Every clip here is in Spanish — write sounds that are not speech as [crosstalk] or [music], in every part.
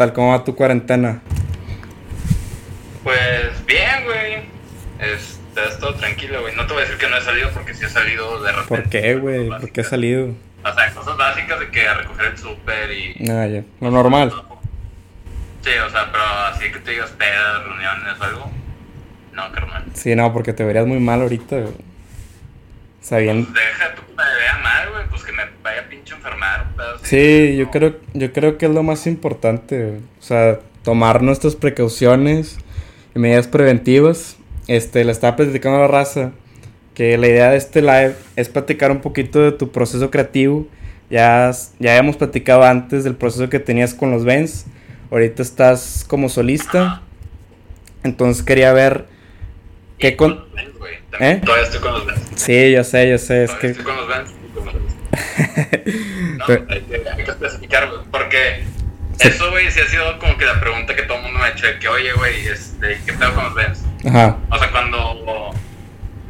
tal? ¿Cómo va tu cuarentena? Pues bien, güey. Está todo tranquilo, güey. No te voy a decir que no he salido porque sí he salido de repente. ¿Por qué, güey? ¿Por qué has salido? O sea, cosas básicas de que a recoger el súper y... Ah, ya. Lo normal. Sí, o sea, pero así que te digas pedas, reuniones o algo. No, carnal. Sí, no, porque te verías muy mal ahorita, güey. Sabiendo... Pues deja tú que me vea mal, güey. Pues que me vaya pinche enfermar, un pedo. Sí, yo creo, yo creo que es lo más importante, güey. O sea, tomar nuestras precauciones y medidas preventivas. Este, le estaba platicando a la raza que la idea de este live es platicar un poquito de tu proceso creativo. Ya, ya habíamos platicado antes del proceso que tenías con los Vents. Ahorita estás como solista. Entonces quería ver qué con... con... los. También ¿Eh? Todavía estoy con los Vans. Sí, yo sé, yo sé, es que... Estoy con los Vans. [laughs] No, Pero- hay que, hay que especificar. Porque Sí. eso, güey, sí ha sido como que la pregunta que todo el mundo me ha hecho: de que, oye, güey, este, ¿qué pedo con los Vans? Ajá. O sea, cuando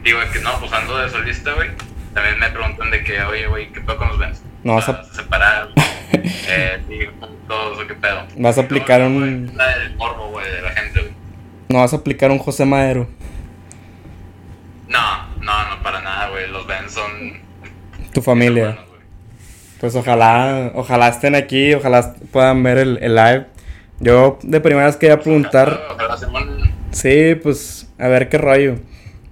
digo que no, pues ando de solista, güey, también me preguntan de que, oye, güey, ¿qué pedo con los Vans? No vas a- ¿se separaron, [laughs] eh, juntos o qué pedo. Vas a aplicar No, un- La del morbo, güey, de la gente, güey. No vas a aplicar un José Madero. No, no, no, para nada, güey. Los Vans son. Tu familia. buenos. Pues ojalá, ojalá estén aquí, ojalá puedan ver el, el live. Yo de primeras quería preguntar, Ojalá sí, pues a ver qué rollo.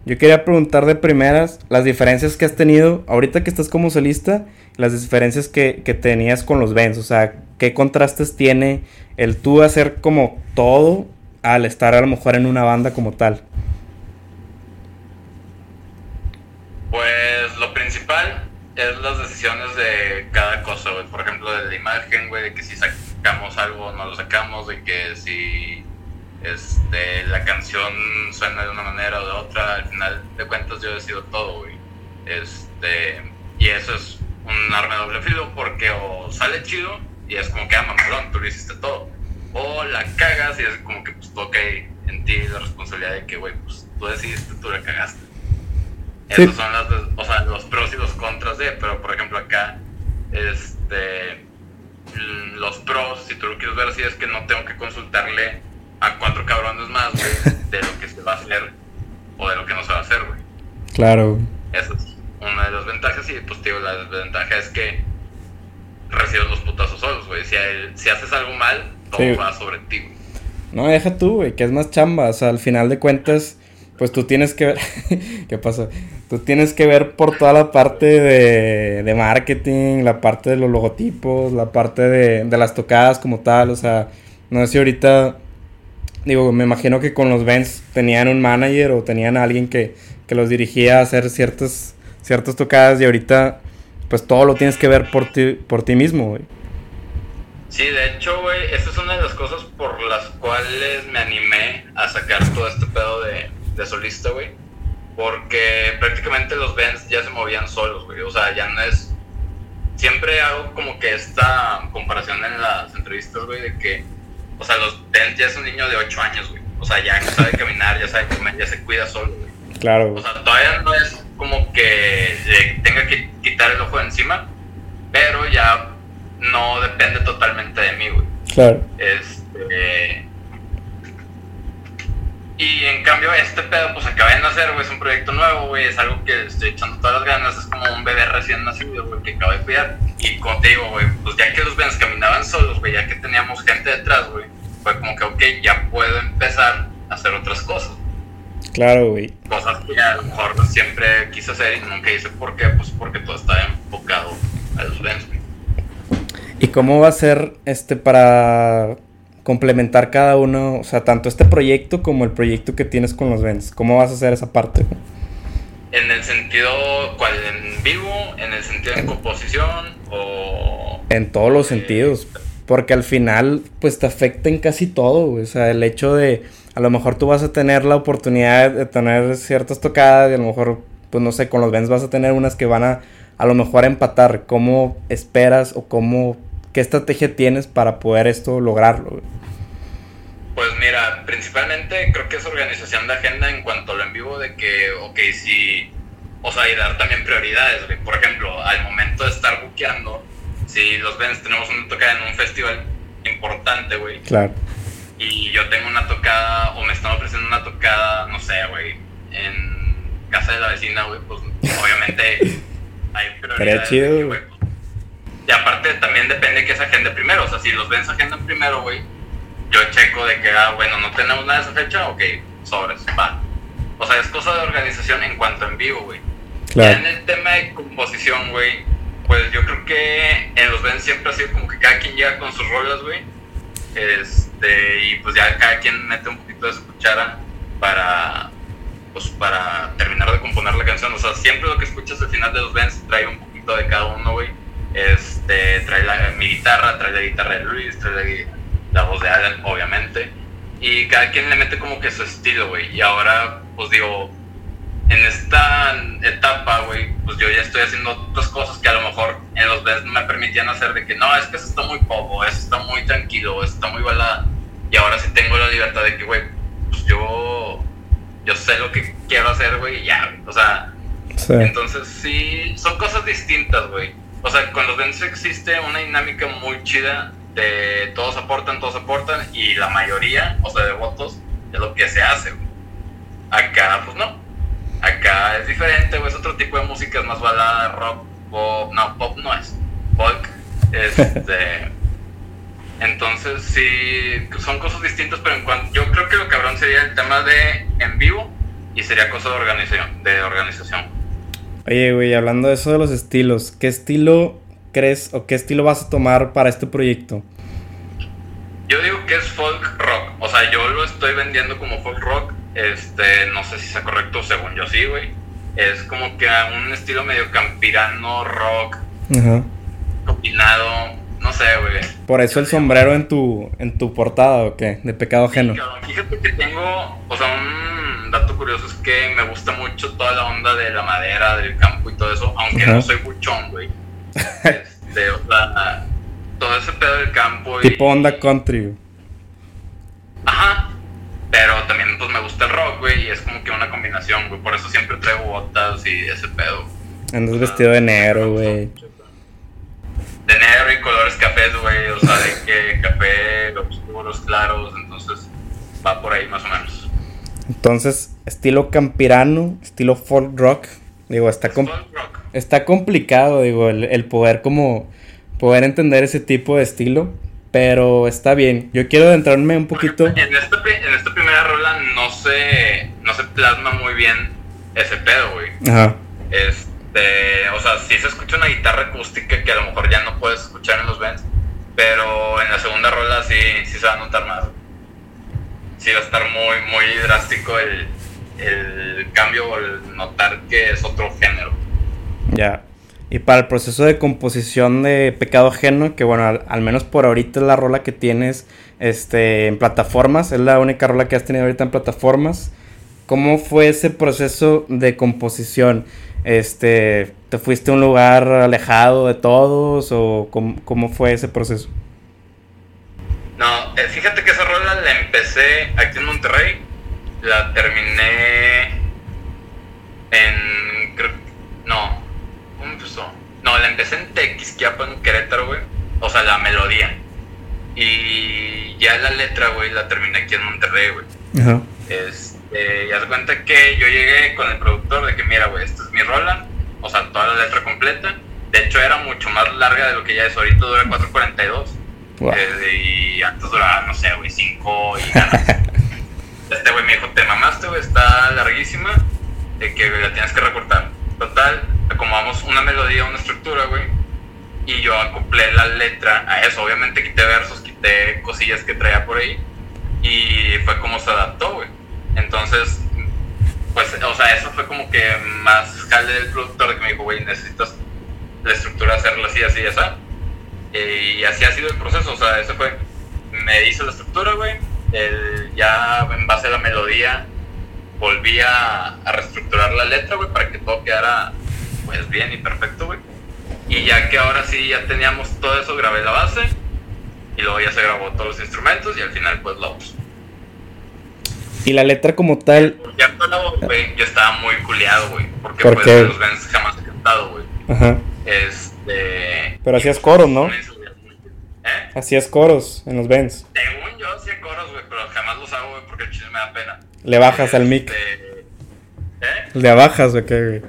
Yo quería preguntar de primeras las diferencias que has tenido ahorita que estás como solista, las diferencias que, que tenías con los Vents, o sea, qué contrastes tiene el tú hacer como todo al estar a lo mejor en una banda como tal. Pues lo principal es las decisiones de cada cosa, güey. Por ejemplo, de la imagen, güey, de que si sacamos algo o no lo sacamos, de que si este, la canción suena de una manera o de otra, al final de cuentas yo decido todo, güey. Este, y eso es un arma de doble filo porque o sale chido y es como que, ah, mamalón, tú lo hiciste todo. O la cagas y es como que pues toca en ti la responsabilidad de que, güey, pues tú decidiste, tú la cagaste. Sí. Esos son las, o sea, los pros y los contras de, pero por ejemplo acá, este, los pros, si tú lo quieres ver así, es que no tengo que consultarle a cuatro cabrones más, güey, [laughs] de lo que se va a hacer o de lo que no se va a hacer, güey. Claro. Esa es una de las ventajas y pues digo, la desventaja es que recibes los putazos solos, güey. Si, hay- si haces algo mal, todo Sí. va sobre ti, güey. No, deja tú, güey, que es más chamba. O sea, al final de cuentas, pues tú tienes que ver. [laughs] ¿Qué pasa? Tú tienes que ver por toda la parte de, de marketing, la parte de los logotipos, la parte de, de las tocadas como tal. O sea, no sé si ahorita. Digo, me imagino que con los Vents tenían un manager o tenían a alguien que, que los dirigía a hacer ciertas, ciertas tocadas y ahorita, pues todo lo tienes que ver por ti, por ti mismo, güey. Sí, de hecho, güey, esa es una de las cosas por las cuales me animé a sacar todo este pedo de, de solista, güey. Porque prácticamente los bands ya se movían solos, güey. O sea, ya no es. Siempre hago como que esta comparación en las entrevistas, güey, de que. O sea, los bands ya es un niño de 8 años, güey. O sea, ya sabe caminar, ya sabe comer, ya se cuida solo, güey. Claro, O sea, todavía no es como que tenga que quitar el ojo de encima, pero ya no depende totalmente de mí, güey. Claro. Este. Y en cambio, este pedo, pues acaba de nacer, güey. Es un proyecto nuevo, güey. Es algo que estoy echando todas las ganas. Es como un bebé recién nacido, güey, que acabo de cuidar. Y como te digo, güey, pues ya que los Vans caminaban solos, güey, ya que teníamos gente detrás, güey, fue como que, ok, ya puedo empezar a hacer otras cosas. Claro, güey. Cosas que a lo mejor siempre quise hacer y nunca hice. ¿Por qué? Pues porque todo estaba enfocado a los Vans, güey. ¿Y cómo va a ser este para complementar cada uno, o sea, tanto este proyecto como el proyecto que tienes con los Vents? ¿Cómo vas a hacer esa parte? En el sentido, ¿cuál? ¿En vivo? ¿En el sentido de composición? ¿O...? En todos los sentidos, porque al final pues te afecta en casi todo, güey. o sea, el hecho de a lo mejor tú vas a tener la oportunidad de tener ciertas tocadas y a lo mejor pues no sé, con los Vents vas a tener unas que van a a lo mejor empatar, ¿cómo esperas o cómo qué estrategia tienes para poder esto lograrlo? güey? Pues mira, principalmente creo que es organización de agenda en cuanto a lo en vivo de que, ok, si, o sea, y dar también prioridades, güey. Por ejemplo, al momento de estar buqueando, si los Vens tenemos una tocada en un festival importante, güey. Claro. Y yo tengo una tocada, o me están ofreciendo una tocada, no sé, güey, en casa de la vecina, güey, pues obviamente [laughs] hay prioridades. chido, y aparte también depende que se agende primero, o sea, si los ven se agendan primero, güey, yo checo de que, ah, bueno, no tenemos nada de esa fecha, ok, sobres, va. O sea, es cosa de organización en cuanto en vivo, güey. Ya Claro. en el tema de composición, güey, pues yo creo que en los Ben siempre ha sido como que cada quien llega con sus rolas, güey. Este, y pues ya cada quien mete un poquito de su cuchara para, pues para terminar de componer la canción. O sea, siempre lo que escuchas al final de los Bens trae un poquito de cada uno, güey. Este, trae la, mi guitarra, trae la guitarra de Luis, trae la, gui- la voz de Alan, obviamente. Y cada quien le mete como que su estilo, güey. Y ahora, pues digo, en esta etapa, güey, pues yo ya estoy haciendo otras cosas que a lo mejor en los bands no me permitían hacer de que no, es que eso está muy poco, eso está muy tranquilo, eso está muy balada. Y ahora sí tengo la libertad de que, güey, pues yo, yo sé lo que quiero hacer, güey, y ya. O sea, Sí. entonces sí, son cosas distintas, güey. O sea, con los bands existe una dinámica muy chida de todos aportan, todos aportan, y la mayoría, o sea, de votos, es lo que se hace, güey. Acá, pues no. Acá es diferente, güey, es otro tipo de música, es más balada, rock, pop, no, pop no es, folk, este... [laughs] Entonces sí, son cosas distintas, pero en cuanto, yo creo que lo cabrón sería el tema de en vivo y sería cosa de organización, de organización. Oye, güey, hablando de eso de los estilos, ¿qué estilo crees o qué estilo vas a tomar para este proyecto? Yo digo que es folk rock, o sea, yo lo estoy vendiendo como folk rock, este, no sé si sea correcto, según yo sí, güey. Es como que a un estilo medio campirano, rock, Ajá. combinado, no sé, güey. Por eso el sombrero en tu en tu portada o qué, de pecado ajeno. Sí, cabrón, Fíjate que tengo, o sea, un dato curioso es que me gusta mucho toda la onda de la madera, del campo y todo eso, aunque no soy buchón, güey. Este, o sea, todo ese pedo del campo y... Tipo onda country. Ajá. Pero también pues me gusta el rock, güey, y es como que una combinación, güey. Por eso siempre traigo botas y ese pedo. Andas vestido de negro, güey. De negro y colores cafés, güey. O sea, de que café, oscuros, claros. Entonces va por ahí más o menos. Entonces, estilo campirano, estilo folk rock. Digo, está, com- Folk rock. Está complicado, digo, el, el poder como poder entender ese tipo de estilo. Pero está bien. Yo quiero adentrarme un poquito. En esta, pri- en esta primera rola no se, no se plasma muy bien ese pedo, güey. Ajá. Este, o sea, sí se escucha una guitarra acústica que a lo mejor ya no puedes escuchar en los bands, pero en la segunda rola sí, sí se va a notar más. Sí va a estar muy, muy drástico el, el cambio o el notar que es otro género. Ya. Y para el proceso de composición de Pecado Ajeno, que bueno, al, menos por ahorita es la rola que tienes este, en plataformas, es la única rola que has tenido ahorita en plataformas. ¿Cómo fue ese proceso de composición? Este, ¿Te fuiste a un lugar alejado de todos o cómo, cómo fue ese proceso? No, eh, fíjate que esa rola la empecé aquí en Monterrey, la terminé en... no. No, la empecé en Tequisquiapan, en Querétaro, güey. O sea, la melodía. Y ya la letra, güey, la terminé aquí en Monterrey, güey. Ajá. Este, ya se cuenta que yo llegué con el productor de que, mira, güey, esta es mi rola, o sea, toda la letra completa. De hecho, era mucho más larga de lo que ya es. Ahorita dura 4.42. Wow. Eh, y antes duraba, no sé, güey, 5 y ganas. [laughs] este güey me dijo, te mamaste, güey, está larguísima, de que la tienes que recortar. Total, acomodamos una melodía, una estructura, güey, y yo acoplé la letra a eso. Obviamente quité versos, quité cosillas que traía por ahí, y fue como se adaptó, güey. Entonces, pues, o sea, eso fue como que más jale del productor que me dijo, güey, necesitas la estructura hacerla así, así, así. Y así ha sido el proceso, o sea, ese fue, me hice la estructura, güey, el- ya en base a la melodía volví a, a reestructurar la letra, güey, para que todo quedara, pues, bien y perfecto, güey. Y ya que ahora sí ya teníamos todo eso, grabé la base, y luego ya se grabó todos los instrumentos, y al final, pues, la voz. Y la letra como tal, Ya güey, yo estaba muy culeado, güey, porque, ¿Por pues, qué? los bands jamás he cantado, güey. ajá. Este... Pero hacías coros, ¿no? ¿Eh? Hacías coros en los bands. Según yo hacía coros, güey, pero jamás los hago, güey, porque el chile me da pena. Le bajas al mic. Este, ¿Eh? Le bajas, ¿o qué, güey?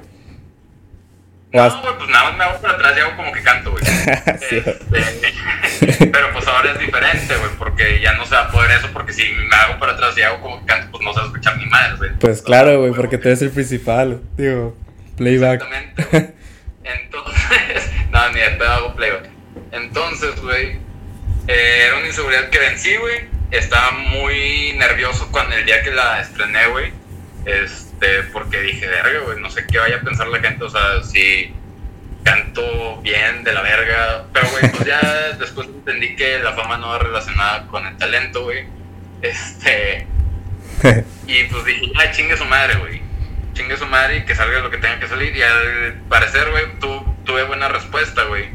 No, güey, pues nada más me hago para atrás y hago como que canto, güey. [laughs] Sí. Este, [laughs] pero pues ahora es diferente, güey, porque ya no se va a poder eso, porque si me hago para atrás y hago como que canto, pues no se va a escuchar ni madre, güey. Pues claro, güey, porque tú eres el principal. Digo, playback. Exactamente, güey. Entonces, [laughs] no, ni de hago playback. Entonces, güey, eh, era una inseguridad que vencí, güey. Estaba muy nervioso cuando el día que la estrené, güey. Este, porque dije, verga, güey, no sé qué vaya a pensar la gente, o sea, si canto bien de la verga. Pero, güey, pues ya [laughs] después entendí que la fama no va relacionada con el talento, güey. Este. Y pues dije, ya chingue su madre, güey. Chingue su madre y que salga lo que tenga que salir. Y al parecer, güey, tu, tuve buena respuesta, güey.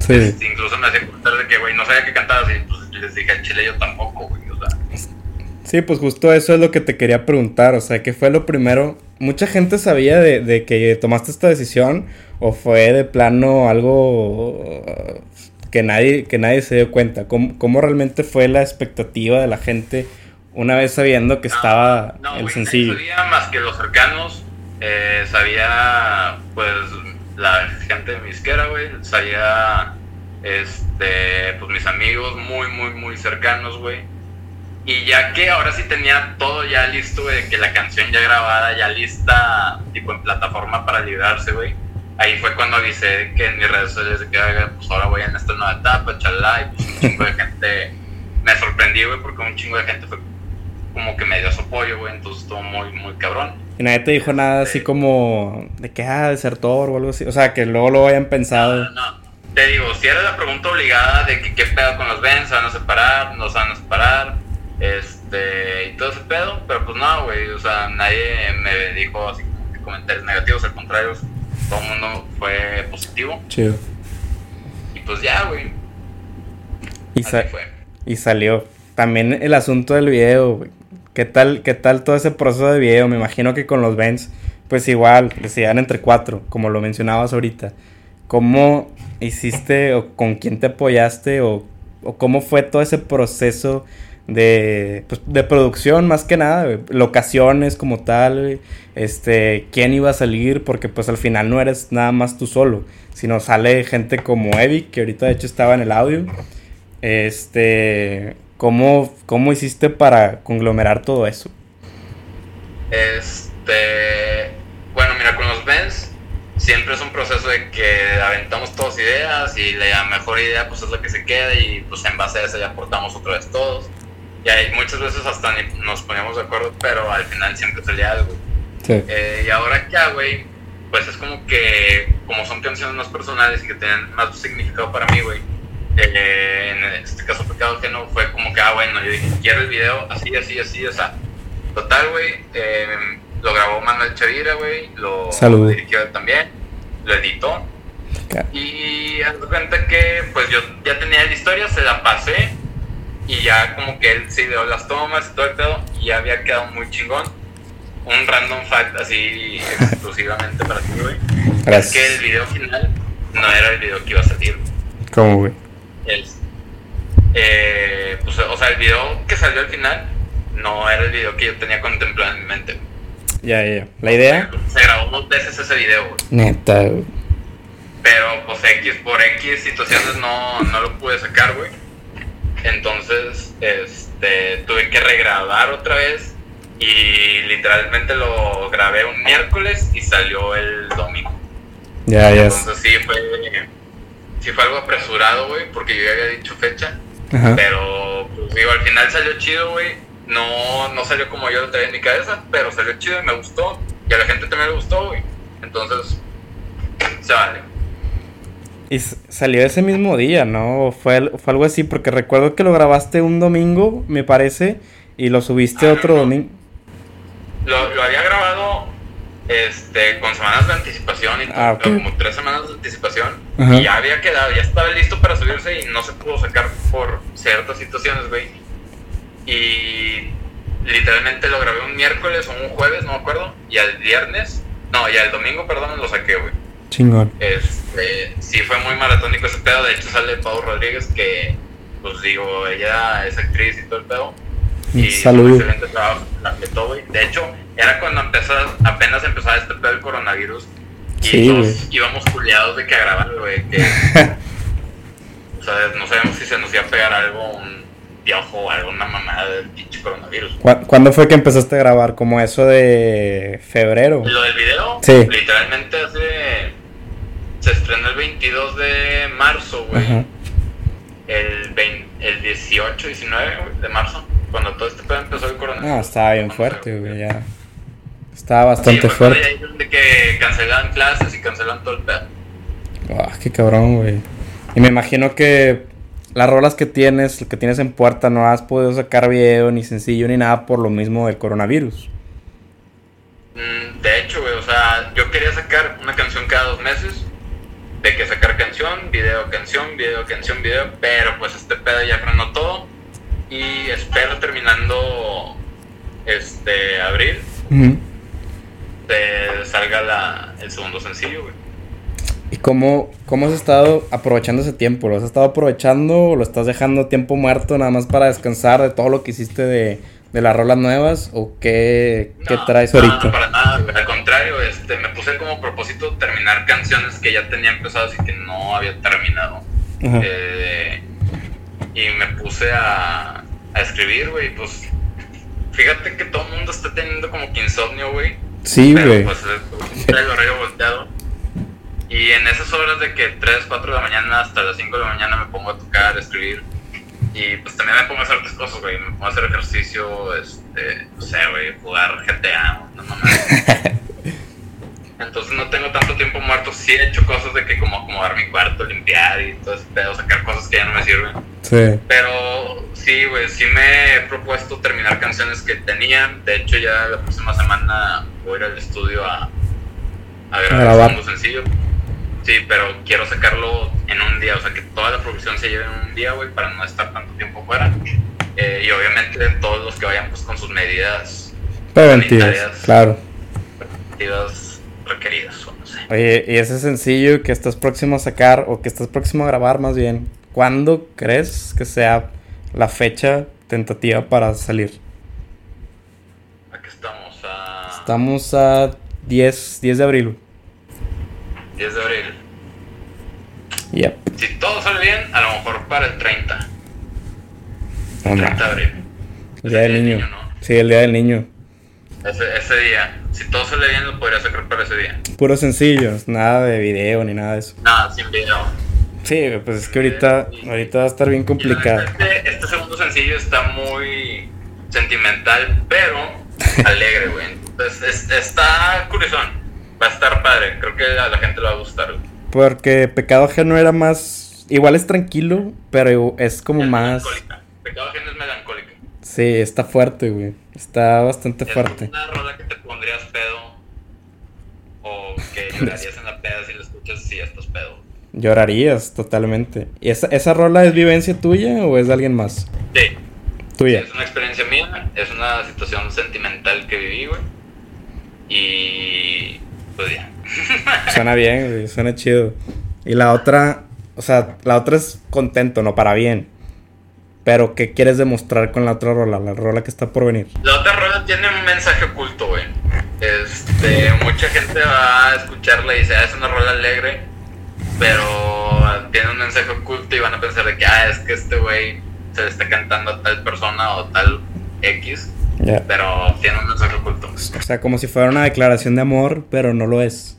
Sí. Este, incluso me hacía contar de que, güey, no sabía que cantabas y pues les dije al chile yo tampoco, güey. O sea, Sí, pues justo eso es lo que te quería preguntar, o sea, ¿qué fue lo primero? ¿Mucha gente sabía de, de que tomaste esta decisión o fue de plano algo uh, que nadie, que nadie se dio cuenta? ¿Cómo, cómo realmente fue la expectativa de la gente una vez sabiendo que estaba no, el güey, sencillo? nadie sabía más que los cercanos, eh, sabía, pues, la gente de mi isquera, güey, sabía, este, pues, mis amigos muy, muy, muy cercanos, güey. Y ya que ahora sí tenía todo ya listo, güey, que la canción ya grabada, ya lista, tipo en plataforma para liberarse, güey. Ahí fue cuando avisé que en mis redes sociales que, "Oiga, pues ahora voy en esta nueva etapa, chalá, y pues un chingo de gente me sorprendí, güey, porque un chingo de gente fue como que me dio su apoyo, güey, entonces estuvo muy, muy cabrón. Y nadie te dijo nada así como de que, ah, desertor o algo así. O sea, que luego lo hayan pensado. No, no, te digo, si era la pregunta obligada de que qué pedo con los Benz, se van a separar, no se van a separar, este, y todo ese pedo, pero pues no, güey, o sea, nadie me dijo así comentarios negativos, al contrario, todo el mundo fue positivo, Chido. y pues ya, güey, Y, fue. y salió. También el asunto del video, güey. ¿Qué tal, ¿Qué tal todo ese proceso de video? Me imagino que con los Benz, pues igual, decían entre cuatro, como lo mencionabas ahorita. ¿Cómo hiciste o con quién te apoyaste o, cómo fue todo ese proceso de, pues, de producción más que nada? Locaciones como tal, este, quién iba a salir, porque pues al final no eres nada más tú solo, sino sale gente como Evi, que ahorita de hecho estaba en el audio. Este, ¿cómo, cómo hiciste para conglomerar todo eso? Este, bueno, mira, con los Benz siempre es un proceso de que aventamos todas ideas y la mejor idea pues es la que se queda y pues en base a eso ya aportamos otra vez todos. Y hay muchas veces hasta nos poníamos de acuerdo, pero al final siempre salía algo. Sí. Eh, y ahora ya, güey, pues es como que, como son canciones más personales y que tienen más significado para mí, güey. eh, en este caso, Pecado Ajeno fue como que, ah, bueno, yo dije, quiero el video así, así, así, o sea. Total, güey, eh, lo grabó Manuel Chavira, güey, lo Salud. dirigió también, lo editó. Ca- Y haz cuenta que, pues yo ya tenía la historia, se la pasé. Y ya como que él se ideó las tomas y todo el pedo. Y ya había quedado muy chingón. Un random fact así exclusivamente para ti, güey. Es Gracias. que el video final no era el video que iba a salir. ¿Cómo, güey? Es, eh, pues, o sea, el video que salió al final no era el video que yo tenía contemplado en mi mente. Ya, ya. ¿La idea? Se grabó dos veces ese video, güey. Neta, güey. Pero pues X por X situaciones no, no lo pude sacar, güey. Entonces, este, tuve que regrabar otra vez y literalmente lo grabé un miércoles y salió el domingo. Ya, ya. Entonces sí fue, sí fue algo apresurado, güey, porque yo ya había dicho fecha. Ajá. Pero, pues digo, al final salió chido, güey. No, no salió como yo lo traía en mi cabeza, pero salió chido y me gustó. Y a la gente también le gustó, güey. Entonces, se vale. Y salió ese mismo día, ¿no? Fue, fue algo así, porque recuerdo que lo grabaste un domingo, me parece, y lo subiste Ah, otro no. domingo. Lo, lo había grabado este, con semanas de anticipación y Ah, ok. como tres semanas de anticipación. Ajá. Y ya había quedado, ya estaba listo para subirse y no se pudo sacar por ciertas situaciones, güey. Y literalmente lo grabé un miércoles o un jueves, no me acuerdo. Y al viernes, no, y al domingo, perdón, lo saqué, güey. Chingón. Este, sí fue muy maratónico ese pedo. De hecho, sale Pau Rodríguez que pues digo, ella es actriz y todo el pedo. Un Y saludo. hizo un excelente trabajo, la apretó, güey. De hecho, era cuando empezó, apenas empezaba este pedo del coronavirus. Y Sí, íbamos culiados de que a grabar, güey. Que, [laughs] o sea, no sabemos si se nos iba a pegar algo, un piojo o alguna mamada del pinche coronavirus. ¿Cu- ¿Cuándo fue que empezaste a grabar? ¿Como eso de febrero? Lo del video, Sí. literalmente hace. Se estrenó el 22 de marzo, güey. El, 20 el 18, 19 güey, de marzo, cuando todo este pedo empezó el coronavirus. No, estaba bien fuerte, güey, ya. Estaba Sí, bastante cuando fuerte. ya dijeron de que cancelan clases y cancelan todo el pedo. Ah, qué cabrón, güey. Y me imagino que las rolas que tienes, que tienes en puerta, no has podido sacar video, ni sencillo, ni nada por lo mismo del coronavirus. Mm, De hecho, güey, o sea, yo quería sacar una canción cada dos meses. De que sacar canción, video, canción, video, canción, video. Pero pues este pedo ya frenó todo. Y espero terminando este abril te salga la, el segundo sencillo, güey. ¿Y cómo, cómo has estado aprovechando ese tiempo? ¿Lo has estado aprovechando o lo estás dejando tiempo muerto nada más para descansar de todo lo que hiciste de, de las rolas nuevas? ¿O qué, qué traes no, ahorita? No, para nada. Al contrario, este, me puse como propósito terminar canciones que ya tenía empezadas y que no había terminado. Eh, y me puse a, a escribir, güey. Pues fíjate que todo el mundo está teniendo como que insomnio, güey. Sí, güey. pues es el horario volteado. Y en esas horas de que 3, 4 de la mañana hasta las 5 de la mañana me pongo a tocar, a escribir. Y pues también me pongo a hacer otras cosas, güey. Me pongo a hacer ejercicio, este, no sé, güey, jugar GTA, no mames. [laughs] Entonces no tengo tanto tiempo muerto. Sí he hecho cosas de que como acomodar mi cuarto, limpiar y todo ese pedo, sacar cosas que ya no me sirven. Sí. Pero sí, güey, sí me he propuesto terminar canciones que tenía. De hecho, ya la próxima semana voy a ir al estudio a, a grabar, grabar. el segundo sencillo. Sí, pero quiero sacarlo en un día, o sea, que toda la producción se lleve en un día, güey, para no estar tanto tiempo fuera. Eh, y obviamente todos los que vayan pues con sus medidas Preventivas, claro. medidas requeridas, o no sé. Oye, y ese sencillo que estás próximo a sacar, o que estás próximo a grabar más bien, ¿cuándo crees que sea la fecha tentativa para salir? Aquí estamos a Estamos a 10, 10 de abril. 10 de abril. Yep. Si todo sale bien, a lo mejor para el 30. No, 30 de abril. El día del Ese niño. ¿no? Sí, el día del niño. Ese, ese día. Si todo sale bien, lo podría sacar para ese día. Puro sencillo, nada de video ni nada de eso. Nada, sin video. Sí, pues es que ahorita, ahorita va a estar bien complicado. Este, este segundo sencillo está muy sentimental, pero [laughs] alegre, güey. Entonces, es- está curizón. Va a estar padre. Creo que a la gente le va a gustar. güey. Porque Pecado Ajeno era más... Igual es tranquilo, pero es como Es más... melancólica. Pecado ajeno es melancólica. Sí, está fuerte, güey. Está bastante fuerte. Es una rola que te pondrías pedo. O que [laughs] llorarías en la peda si la escuchas si estás pedo. Llorarías totalmente. ¿Y esa, esa rola es vivencia tuya o es de alguien más? Sí. Tuya. Es una experiencia mía, es una situación sentimental que viví, güey. Y pues [laughs] ya. Suena bien, güey. Suena chido. Y la otra... O sea, la otra es contento, no para bien. Pero, ¿qué quieres demostrar con la otra rola? La rola que está por venir. La otra rola tiene un mensaje oculto, güey. Este, mucha gente va a escucharla y dice, ah, es una rola alegre, pero tiene un mensaje oculto y van a pensar de que, ah, es que este güey se le está cantando a tal persona o tal X, Pero tiene un mensaje oculto. O sea, como si fuera una declaración de amor, pero no lo es.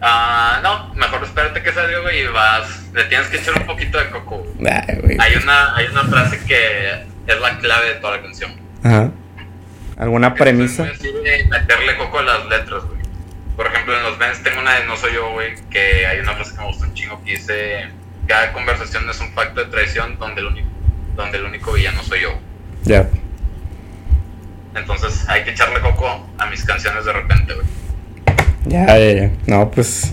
Ah, no, mejor espérate que salga, güey, y vas, le tienes que echar un poquito de coco. Ay, güey. Hay una, hay una frase que es la clave de toda la canción. Ajá. ¿Alguna premisa? Es meterle coco a las letras, güey. Por ejemplo, en los Vents tengo una de No Soy Yo, güey, que hay una frase que me gusta un chingo que dice: Cada conversación es un pacto de traición donde el único, donde el único villano soy yo. Ya. Entonces hay que echarle coco a mis canciones de repente, güey. Ya, ya, ya. No, pues.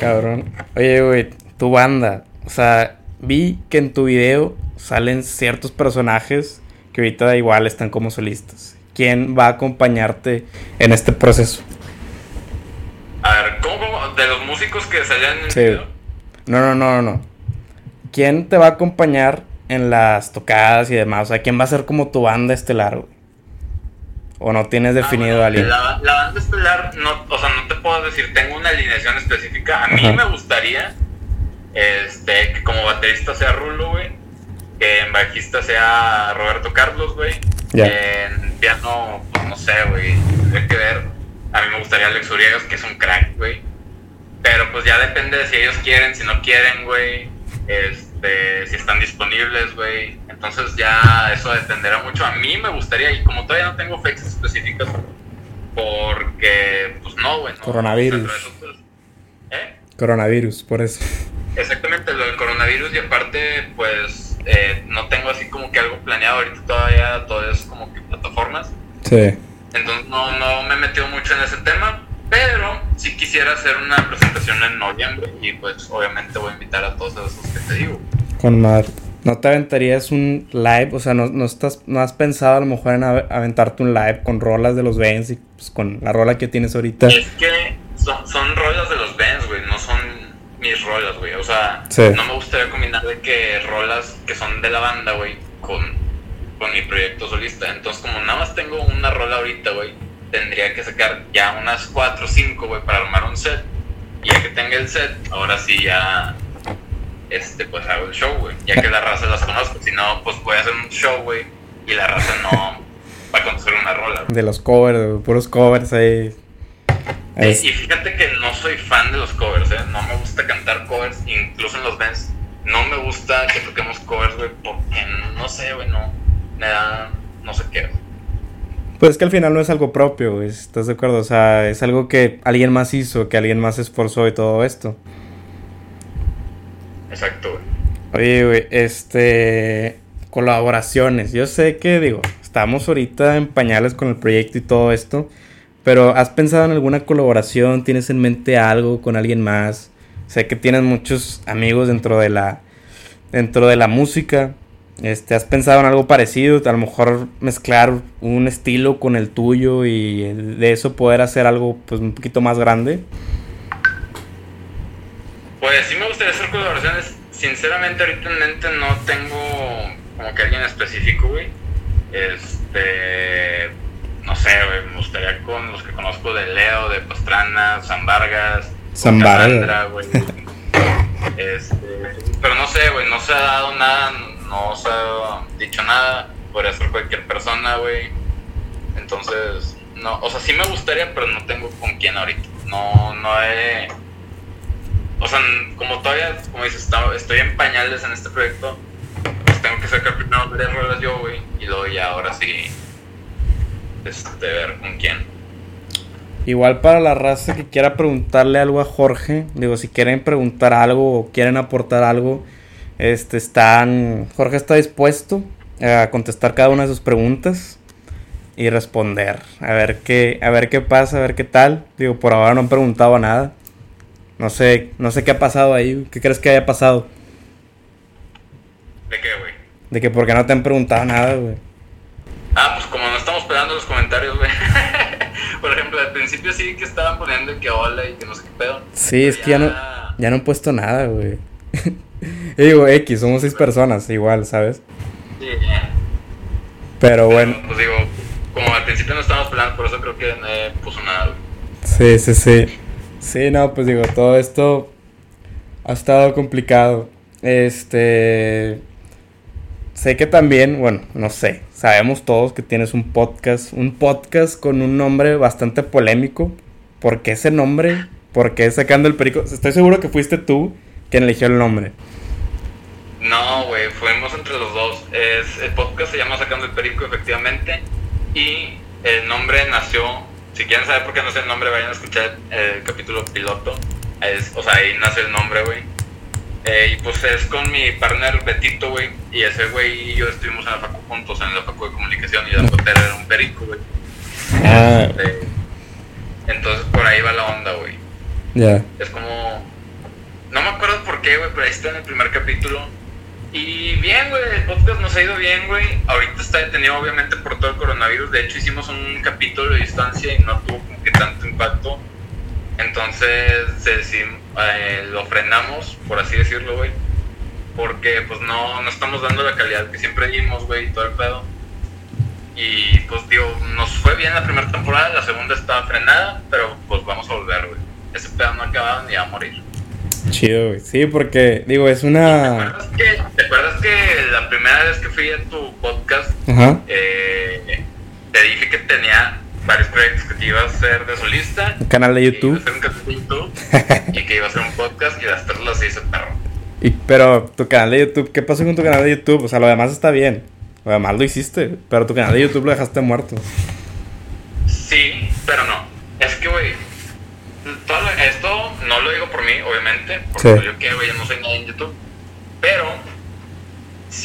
Cabrón. Oye, güey, tu banda. O sea, vi que en tu video salen ciertos personajes que ahorita igual están como solistas. ¿Quién va a acompañarte en este proceso? A ver, ¿cómo, cómo? De los músicos que salían en el Sí. video. No, no, no, no, no. ¿Quién te va a acompañar en las tocadas y demás? O sea, ¿quién va a ser como tu banda estelar, güey? ¿O no tienes Ah, definido bueno, a alguien? La, la banda estelar, no, o sea, no te puedo decir, tengo una alineación específica. A mí Ajá. me gustaría este, que como baterista sea Rulo, güey. Que en bajista sea Roberto Carlos, güey. Ya. En piano, pues no sé, güey. Hay que ver. A mí me gustaría Alex Uriegas, que es un crack, güey. Pero pues ya depende de si ellos quieren, si no quieren, güey. Este, si están disponibles, güey. Entonces ya eso dependerá mucho. A mí me gustaría, y como todavía no tengo fechas específicas, porque, pues no, güey. no. Coronavirus. Eso, pues, ¿Eh? Coronavirus, por eso. Exactamente, lo del coronavirus y aparte, pues eh, no tengo así como que algo planeado ahorita todavía, todo es como que plataformas. Sí. Entonces no, no me he metido mucho en ese tema, pero sí quisiera hacer una presentación en noviembre y pues obviamente voy a invitar a todos esos que te digo. Con madre. ¿No te aventarías un live? O sea, ¿no, no, estás, ¿no has pensado a lo mejor en ave- aventarte un live con rolas de los Benz y pues, con la rola que tienes ahorita? Es que son, son rolas de los bands, güey, no son mis rolas, güey. O sea, Sí. no me gustaría combinar de que rolas que son de la banda, güey, con, con mi proyecto solista. Entonces, como nada más tengo una rola ahorita, güey, tendría que sacar ya unas 4 o 5, güey, para armar un set. Y ya que tenga el set, ahora sí ya, este, pues hago el show, güey. Ya que la raza las conozco. Si no, pues voy a hacer un show, güey, y la raza no va a conocer una rola. De los covers, puros covers ahí. Ahí Eh, y fíjate que no soy fan de los covers, ¿eh? No me gusta cantar covers, incluso en los bands. No me gusta que toquemos covers, güey, porque no sé, güey, no. Me da. No sé qué. Pues es que al final no es algo propio, ¿estás de acuerdo? O sea, es algo que alguien más hizo, que alguien más esforzó y todo esto. Exacto. Oye, güey, este. Colaboraciones. Yo sé que, digo, estamos ahorita en pañales con el proyecto y todo esto. Pero ¿has pensado en alguna colaboración? ¿Tienes en mente algo con alguien más? Sé que tienes muchos amigos dentro de la. dentro de la música. Este, ¿has pensado en algo parecido? A lo mejor mezclar un estilo con el tuyo y de eso poder hacer algo pues un poquito más grande. Pues sí me gustaría hacer colaboraciones. Sinceramente, ahorita en mente no tengo como que alguien específico, güey. Este. No sé, güey. Me gustaría con los que conozco de Leo, de Pastrana, San Vargas. San Vargas. [laughs] Este, pero no sé, güey. No se ha dado nada. No se ha dicho nada. Podría ser cualquier persona, güey. Entonces, no. O sea, sí me gustaría, pero no tengo con quién ahorita. No, no he. O sea, como todavía, como dices, estoy en pañales en este proyecto, pues tengo que sacar primero varias rolas yo, güey, y luego ya ahora sí, este, ver con quién. Igual para la raza que quiera preguntarle algo a Jorge, digo, si quieren preguntar algo o quieren aportar algo, este están Jorge está dispuesto a contestar cada una de sus preguntas y responder, a ver qué a ver qué pasa, a ver qué tal. Digo, por ahora no han preguntado nada. No sé, no sé qué ha pasado ahí, ¿qué crees que haya pasado? ¿De qué, güey? De que por qué no te han preguntado nada, güey. Ah, pues como no estamos pegando los comentarios, güey. [laughs] Por ejemplo, al principio sí que estaban poniendo que hola y que no sé qué pedo. Sí, es Pero que ya no ya no han puesto nada, güey. [laughs] [laughs] Y digo, X, somos seis personas, igual, ¿sabes? Sí. Pero bueno, Pues digo, como al principio no estábamos peleando, por eso creo que eh, puso nada. Sí, sí, sí. Sí, no, pues digo, todo esto ha estado complicado. Este. Sé que también, bueno, no sé, sabemos todos que tienes un podcast, un podcast con un nombre bastante polémico. ¿Por qué ese nombre? ¿Por qué sacando el perico? Estoy seguro que fuiste tú quien eligió el nombre. No, güey, fuimos entre los dos. Es, el podcast se llama Sacando el Perico, efectivamente. Y el nombre nació. Si quieren saber por qué nació el nombre, vayan a escuchar el capítulo piloto. Es- o sea, ahí nace el nombre, güey. Eh, y pues es con mi partner Betito, güey. Y ese güey y yo estuvimos en la facu juntos, en la facu de comunicación. Y la frontera era un perico, güey. Ah, Eh, entonces por ahí va la onda, güey. ya. Es como. No me acuerdo por qué, güey, pero ahí está en el primer capítulo. Y bien, güey, el podcast nos ha ido bien, güey. Ahorita está detenido, obviamente, por todo el coronavirus. De hecho, hicimos un capítulo de distancia y no tuvo como que tanto impacto. Entonces, eh, lo frenamos, por así decirlo, güey. porque pues no, no estamos dando la calidad que siempre dimos, güey, y todo el pedo. Y pues digo, nos fue bien la primera temporada, la segunda estaba frenada, pero pues vamos a volver, güey. Ese pedo no ha acabado ni va a morir. Chido, güey. Sí, porque, digo, es ¿Te una... acuerdas que, primera vez que fui a tu podcast, Ajá. eh, te dije que tenía varios proyectos que te iba a hacer de solista? Un canal de que iba a YouTube. hacer un canal de YouTube [laughs] y que iba a hacer un podcast y las tres las hice perro. Y, pero tu canal de YouTube, ¿qué pasó con tu canal de YouTube? O sea, lo demás está bien. Lo demás lo hiciste, pero tu canal de YouTube lo dejaste muerto. Sí, pero no. Es que, güey, esto no lo digo por mí, obviamente, porque Sí. yo que, güey, yo no soy nadie en YouTube. Pero,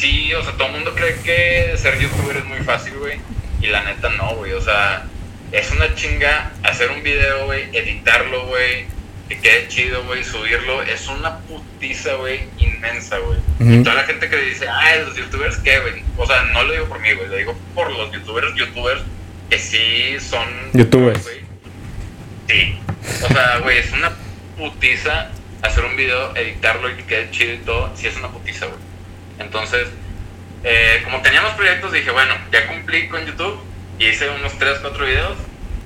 sí, o sea, todo el mundo cree que ser youtuber es muy fácil, güey. Y la neta no, güey. O sea, es una chinga hacer un video, güey, editarlo, güey, que quede chido, güey, subirlo. Es una putiza, güey, inmensa, güey. Toda la gente que dice, ah, los youtubers, ¿qué, güey? O sea, no lo digo por mí, güey, lo digo por los youtubers, youtubers que sí son... Youtubers. güey. Sí. O sea, güey, es una putiza hacer un video, editarlo y que quede chido y todo. Sí es una putiza, güey. Entonces, eh, como teníamos proyectos, dije, bueno, ya cumplí con YouTube y hice unos 3, 4 videos.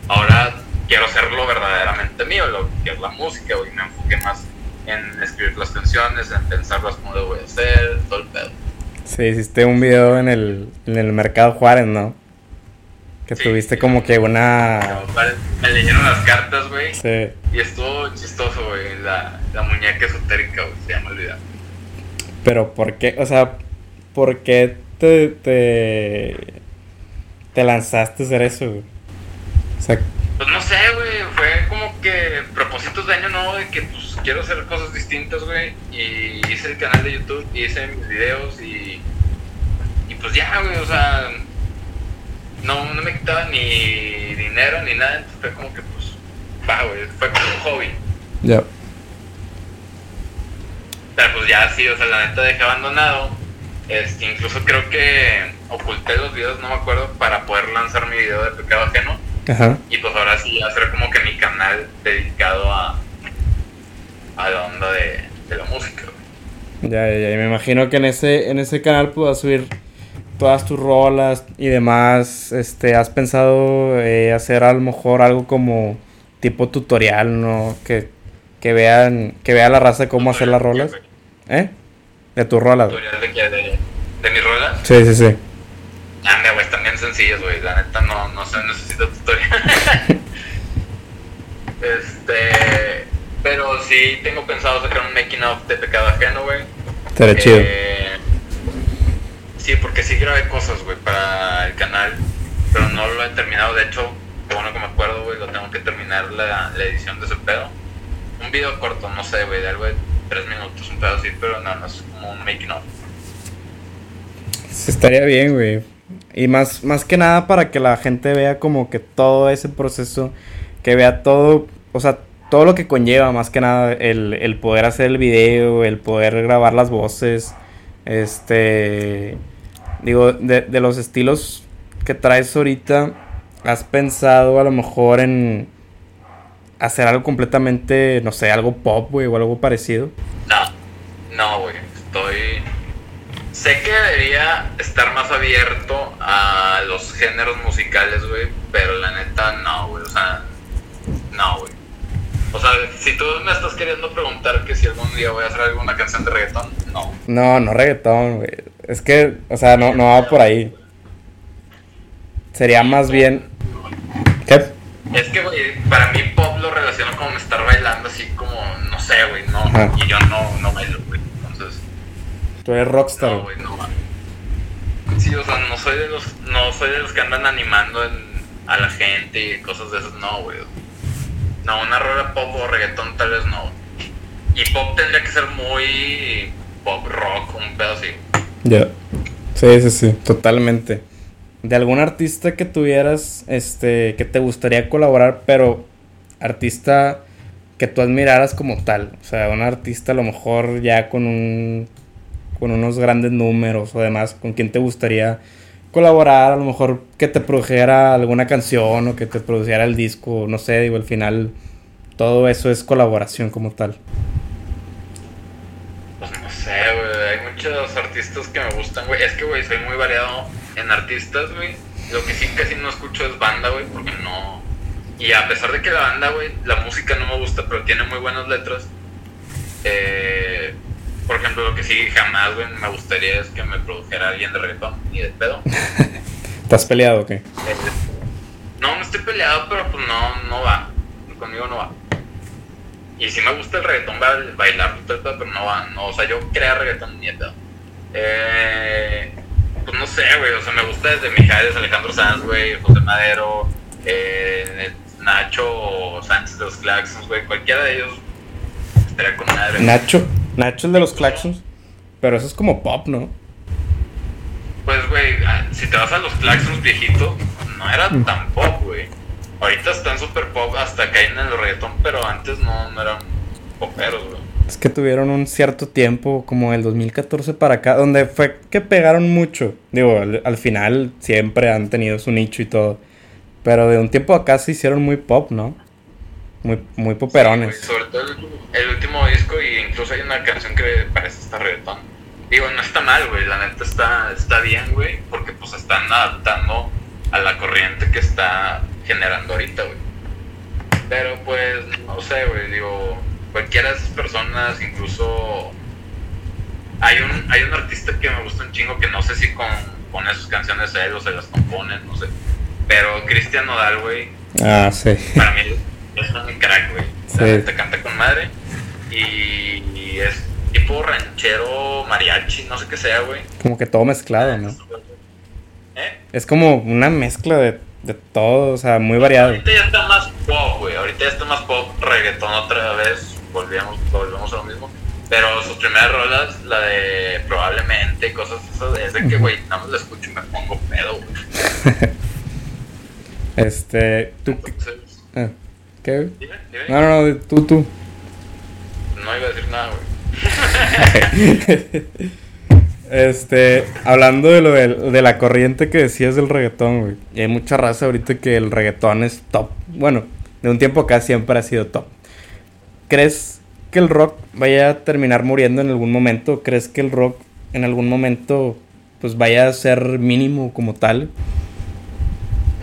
Ahora quiero hacerlo verdaderamente mío, lo que es la música, güey. Me enfoqué más en escribir las canciones, en pensarlas cómo lo voy a hacer, todo el pedo. Sí, hiciste un video en el, en el Mercado Juárez, ¿no? Que Sí. tuviste como que una... Me leyeron las cartas, güey. Sí. Y estuvo chistoso, güey. La, la muñeca esotérica, güey, se llama el video. Pero ¿por qué? O sea, ¿por qué te, te, te lanzaste a hacer eso, güey? O sea, Pues no sé, güey, fue como que propósitos de año nuevo de que pues quiero hacer cosas distintas, güey. Y hice el canal de YouTube, y hice mis videos y. Y pues ya, güey, o sea. No, no me quitaba ni dinero ni nada, entonces fue como que pues. Va, güey, fue como un hobby. ya. Pero pues ya sí, o sea, la neta dejé abandonado. Este, incluso creo que oculté los videos, no me acuerdo, para poder lanzar mi video de pecado ajeno. Ajá. Y pues ahora sí hacer como que mi canal dedicado a, a la onda de, de la música. güey. Ya, ya, ya. Y me imagino que en ese, en ese canal puedas subir todas tus rolas y demás. Este, ¿has pensado eh, hacer a lo mejor algo como tipo tutorial, ¿no? Que, que vean, que vea la raza cómo hacer las rolas. ¿Eh? De güey. Tutorial de, de, de mis rolas. Sí, sí, sí. Ande, güey, están bien sencillas, güey. La neta no, no se necesita tutorial. [laughs] este. Pero sí tengo pensado sacar un making of de pecado ajeno, güey. Chido. Eh, sí, porque sí grabé cosas, güey, para el canal, pero no lo he terminado. De hecho, bueno que me acuerdo, güey, lo tengo que terminar la, la edición de ese pedo. Un video corto, no sé, güey, de algo de tres minutos, un pedo así, pero nada más como un making. Sí, estaría bien, güey. Y más, más que nada para que la gente vea como que todo ese proceso, que vea todo, o sea, todo lo que conlleva, más que nada, el, el poder hacer el video, el poder grabar las voces, este, digo, de, de los estilos que traes ahorita, ¿has pensado a lo mejor en hacer algo completamente, no sé, algo pop, güey, o algo parecido? No, no, güey, estoy... Sé que debería estar más abierto a los géneros musicales, güey, pero la neta no, güey, o sea, no, güey. O sea, si tú me estás queriendo preguntar que si algún día voy a hacer alguna canción de reggaetón, no. No, no reggaetón, güey. Es que, o sea, no, no va por ahí. Sería más bien. ¿Qué? Es que, güey, para mí lo relaciono con estar bailando así como, no sé, güey, no. Ajá. Y yo no, no bailo, güey. Entonces, Tú eres rockstar. no, güey. no. Sí, o sea, no soy de los, no soy de los que andan animando en- a la gente y cosas de esas, no, güey. No, una rola pop o reggaetón tal vez no. Y pop tendría que ser muy pop rock, un pedo así. Ya. Sí, sí, sí, totalmente. De algún artista que tuvieras, este, que te gustaría colaborar, pero artista que tú admiraras como tal. O sea, un artista a lo mejor ya con un, con unos grandes números o demás, con quien te gustaría colaborar, a lo mejor que te produjera alguna canción o que te produciera el disco, no sé, digo, al final todo eso es colaboración como tal. Pues no sé, güey, hay muchos artistas que me gustan, güey. Es que, güey, soy muy variado en artistas, güey. Lo que sí casi no escucho es banda, güey, porque no. Y a pesar de que la banda, güey, la música no me gusta, pero tiene muy buenas letras. Eh, por ejemplo, lo que sí jamás, güey, me gustaría es que me produjera alguien de reggaetón, ni de pedo. [laughs] ¿Estás peleado o qué? Eh, no, no estoy peleado, pero pues no, no va. Conmigo no va. Y si me gusta el reggaetón, va a bailar, pero no va. No, o sea, yo crear reggaetón ni de pedo. Eh, pues no sé, güey. O sea, me gusta desde Mijares, Alejandro Sanz, güey, José Madero, eh, Nacho Sánchez de los Claxons, güey. Cualquiera de ellos estaría con madre. Nacho, Nacho el de los Claxons. Pero eso es como pop, ¿no? Pues, güey, ah, si te vas a los Claxons viejitos, no era Mm. tan pop, güey. Ahorita están super pop, hasta caen en el reggaetón, pero antes no, no eran poperos, güey. Es que tuvieron un cierto tiempo, como el 2014 para acá, donde fue que pegaron mucho. Digo, al, al final siempre han tenido su nicho y todo. Pero de un tiempo acá se hicieron muy pop, ¿no? Muy, muy Sí, poperones. güey, sobre todo el, el último disco, y incluso hay una canción que parece hasta reggaetón. Digo, no está mal, güey, la neta está, está bien, güey, porque pues están adaptando a la corriente que está generando ahorita, güey. Pero pues, no sé, güey, digo, cualquiera de esas personas, incluso hay un, hay un artista que me gusta un chingo que no sé si con, con sus canciones él o se las componen, no sé. Pero Cristian Nodal, güey, Ah, sí. para mí es un crack, güey. Sí. Neta canta con madre. Y, y es tipo ranchero, mariachi, no sé qué sea, güey. Como que todo mezclado, ¿no? ¿Eh? Es como una mezcla de, de todo, o sea, muy variado. Ahorita ya está más pop, güey. Ahorita ya está más pop, reggaetón otra vez. Volvemos, volvemos a lo mismo. Pero sus primeras rolas, la de probablemente, cosas esas, es de que, güey, nada más la escucho y me pongo pedo, güey. [laughs] Este, tú... qué- Entonces, ah, ¿Qué? dime, dime. No, no, no, tú, tú. No iba a decir nada, güey. [laughs] Este, hablando de lo del- de, la corriente que decías del reggaetón, güey. Y hay mucha raza ahorita que el reggaetón es top. Bueno, de un tiempo acá siempre ha sido top. ¿Crees que el rock vaya a terminar muriendo en algún momento? ¿Crees que el rock en algún momento pues vaya a ser mínimo como tal?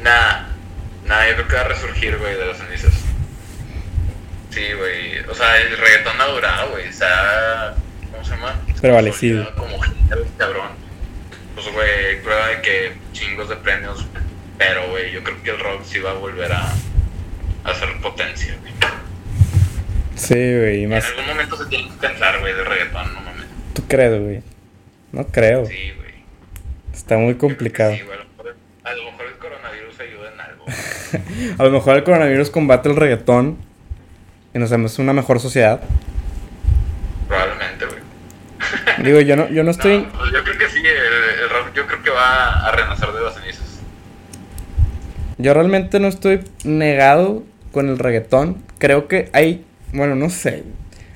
Nada, nada, yo creo que va a resurgir, güey, de las cenizas. Sí, güey, o sea, el reggaetón ha durado, güey, se ha, ¿cómo se llama? Prevalecido. Como cabrón. Pues, güey, prueba de que chingos de premios, pero, güey, yo creo que el rock sí va a volver a, a hacer potencia, güey. Sí, güey, y En más. algún momento se tiene que cansar, güey, del reggaetón, no mames. ¿Tú crees, güey? No creo. Sí, güey. Está muy complicado. Sí, güey, a lo mejor- a lo mejor el coronavirus ayuda en algo. [laughs] A lo mejor el coronavirus combate el reggaetón y nos hacemos una mejor sociedad. Probablemente, güey. Digo, yo no, yo no [laughs] estoy... No, pues yo creo que sí, el, el rock yo creo que va a renacer de las cenizas. Yo realmente no estoy negado con el reggaetón. Creo que hay, bueno, no sé.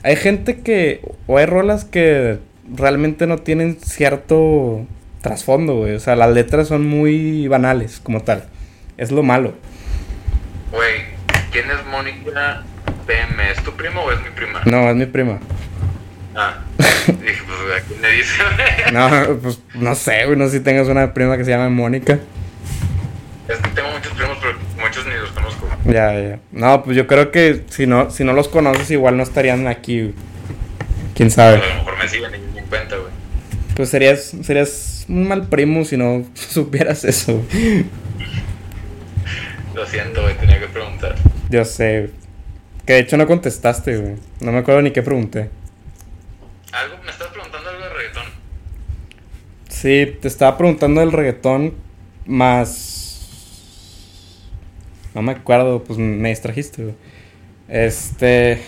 Hay gente que, o hay rolas que realmente no tienen cierto trasfondo, güey. O sea, las letras son muy banales como tal. Es lo malo. Güey, ¿quién es Mónica PM? ¿Es tu primo o es mi prima? No, es mi prima. Ah, [laughs] dije, pues, ¿a quién le dice? [laughs] No, pues no sé, güey. No sé si tengas una prima que se llama Mónica. es que tengo muchos primos, pero muchos ni los conozco. Ya, ya. No, pues yo creo que si no, si no los conoces, igual no estarían aquí, güey. Quién A sabe. lo mejor me siguen y en cuenta, güey. Pues serías, serías un mal primo si no [laughs] supieras eso. güey. Lo siento, güey, tenía que preguntar. Yo sé. Que de hecho no contestaste, güey. No me acuerdo ni qué pregunté. ¿Algo? ¿Me estás preguntando algo de reggaetón? Sí, te estaba preguntando del reggaetón más... No me acuerdo, pues me distrajiste, güey. Este...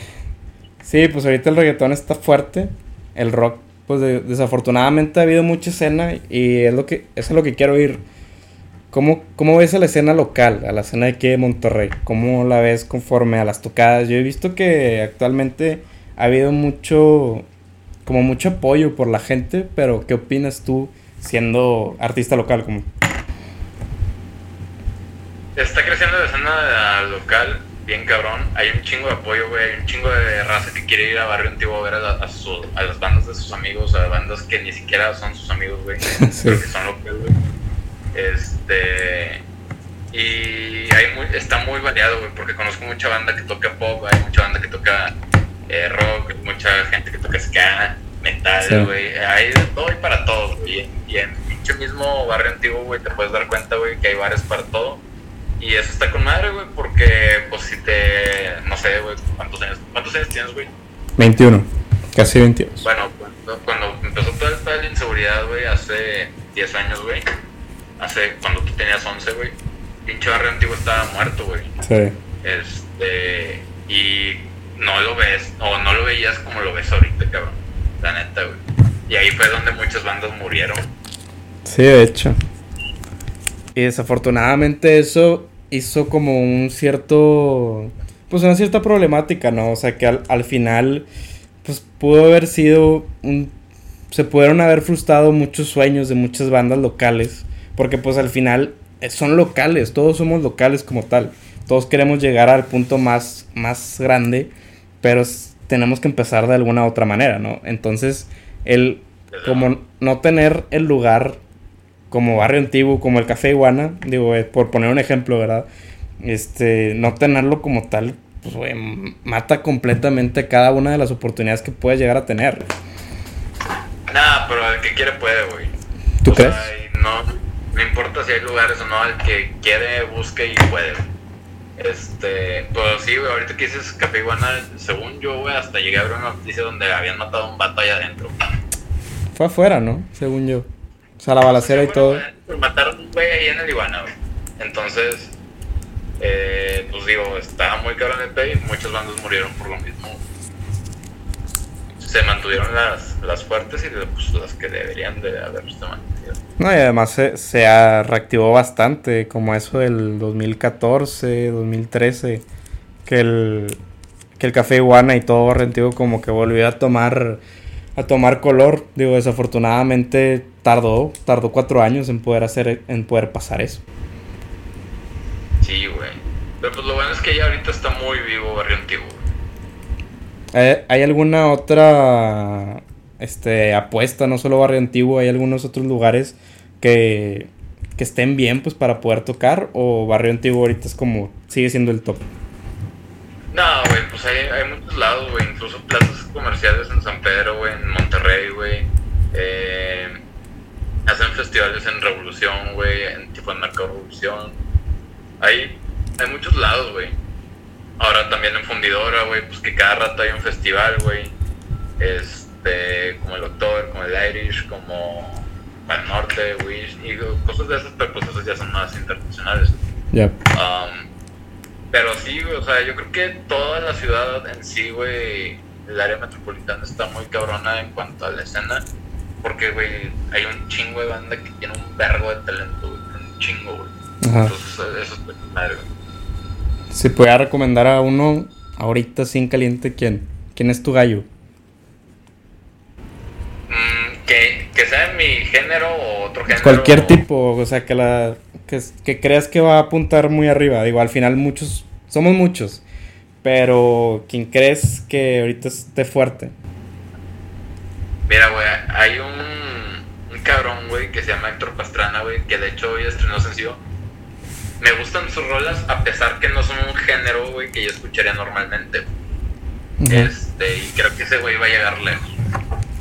Sí, pues ahorita el reggaetón está fuerte. El rock, pues de- desafortunadamente ha habido mucha escena y es lo que, eso es lo que quiero oír. ¿Cómo, ¿Cómo ves a la escena local, a la escena de aquí de Monterrey? ¿Cómo la ves conforme a las tocadas? Yo he visto que actualmente ha habido mucho, como mucho apoyo por la gente, pero ¿qué opinas tú siendo artista local? Como, Está creciendo la escena local bien cabrón. Hay un chingo de apoyo, güey. Hay un chingo de raza que quiere ir a Barrio Antiguo a ver a, a, su, a las bandas de sus amigos, a bandas que ni siquiera son sus amigos, güey. [laughs] sí. Pero que son locales, güey. Este. Y hay muy, está muy variado, güey, porque conozco mucha banda que toca pop, hay mucha banda que toca eh, rock, mucha gente que toca ska, metal, güey. Hay de todo y para todo, güey. Y en pinche mismo barrio antiguo, güey, te puedes dar cuenta, güey, que hay bares para todo. Y eso está con madre, güey, porque, pues, si te. No sé, güey, ¿cuántos años, ¿cuántos años tienes, güey? 21, casi 22. Bueno, cuando, cuando empezó de la inseguridad, güey, hace 10 años, güey. Hace. Cuando tú tenías 11, güey. Pinche barrio antiguo estaba muerto, güey. Sí. Este. Y no lo ves, o no lo veías como lo ves ahorita, cabrón. La neta, güey. Y ahí fue donde muchas bandas murieron. Sí, de hecho. Y desafortunadamente eso hizo como un cierto, pues una cierta problemática, ¿no? O sea, que al, al final, pues pudo haber sido un, se pudieron haber frustrado muchos sueños de muchas bandas locales, porque pues al final eh, son locales, todos somos locales como tal, todos queremos llegar al punto más, más grande, pero tenemos que empezar de alguna otra manera, ¿no? Entonces, el, como no tener el lugar como Barrio Antiguo, como el Café Iguana, digo, eh, por poner un ejemplo, ¿verdad? Este, no tenerlo como tal, pues, güey, mata completamente cada una de las oportunidades que puedes llegar a tener. Nah, pero el que quiere puede, güey. ¿Tú o crees? Sea, no, no importa si hay lugares o no, el que quiere, busque y puede. Este, pues sí, güey, ahorita que dices Café Iguana, según yo, güey, hasta llegué a ver una noticia donde habían matado a un vato allá adentro. Fue afuera, ¿no? Según yo. O sea, la balacera y todo. Pues mataron un güey ahí en el Iguana, güey. Entonces, eh, pues digo, estaba muy cabrón el pay y muchas bandas murieron por lo mismo. Se mantuvieron las, las fuertes y pues, las que deberían de haberse mantenido. No, y además se, se reactivó bastante, como eso del 2014, 2013, que el, que el Café Iguana y todo Barrio como que volvió a tomar a tomar color. Digo, desafortunadamente tardó, tardó cuatro años en poder hacer, en poder pasar eso. Sí, güey. Pero pues lo bueno es que ya ahorita está muy vivo Barrio Antiguo. ¿Hay, ¿Hay alguna otra este, apuesta, no solo Barrio Antiguo, hay algunos otros lugares que, que estén bien pues para poder tocar? ¿O Barrio Antiguo ahorita es como, sigue siendo el top? No, güey, pues hay, muchos lados, güey, incluso plazas comerciales en San Pedro, güey, en Monterrey, güey. Eh, hacen festivales en Revolución, güey, en tipo en Mercado Revolución. Hay, hay muchos lados, güey. Ahora también en Fundidora, güey, pues que cada rato hay un festival, güey. Este, como el October, como el Irish, como el Norte, Wish, y cosas de esas, pero pues esas ya son más internacionales. Ya. Um, pero sí, güey, o sea, yo creo que toda la ciudad en sí, güey, el área metropolitana está muy cabrona en cuanto a la escena. Porque, güey, hay un chingo de banda que tiene un vergo de talento, güey. Un chingo, güey. Entonces, eso es madre, güey. Si pudiera recomendar a uno ahorita sin caliente, ¿quién? ¿Quién es tu gallo? Mm, que, que sea mi género o otro género. Cualquier tipo, o sea, que la que, que creas que va a apuntar muy arriba. Digo, al final muchos, somos muchos, pero ¿quién crees que ahorita esté fuerte? Mira, güey, hay un, un cabrón, güey, que se llama Héctor Pastrana, güey, que de hecho hoy estrenó sencillo. Me gustan sus rolas, a pesar que no son un género, güey, que yo escucharía normalmente. Uh -huh. Este, y creo que ese güey va a llegar lejos,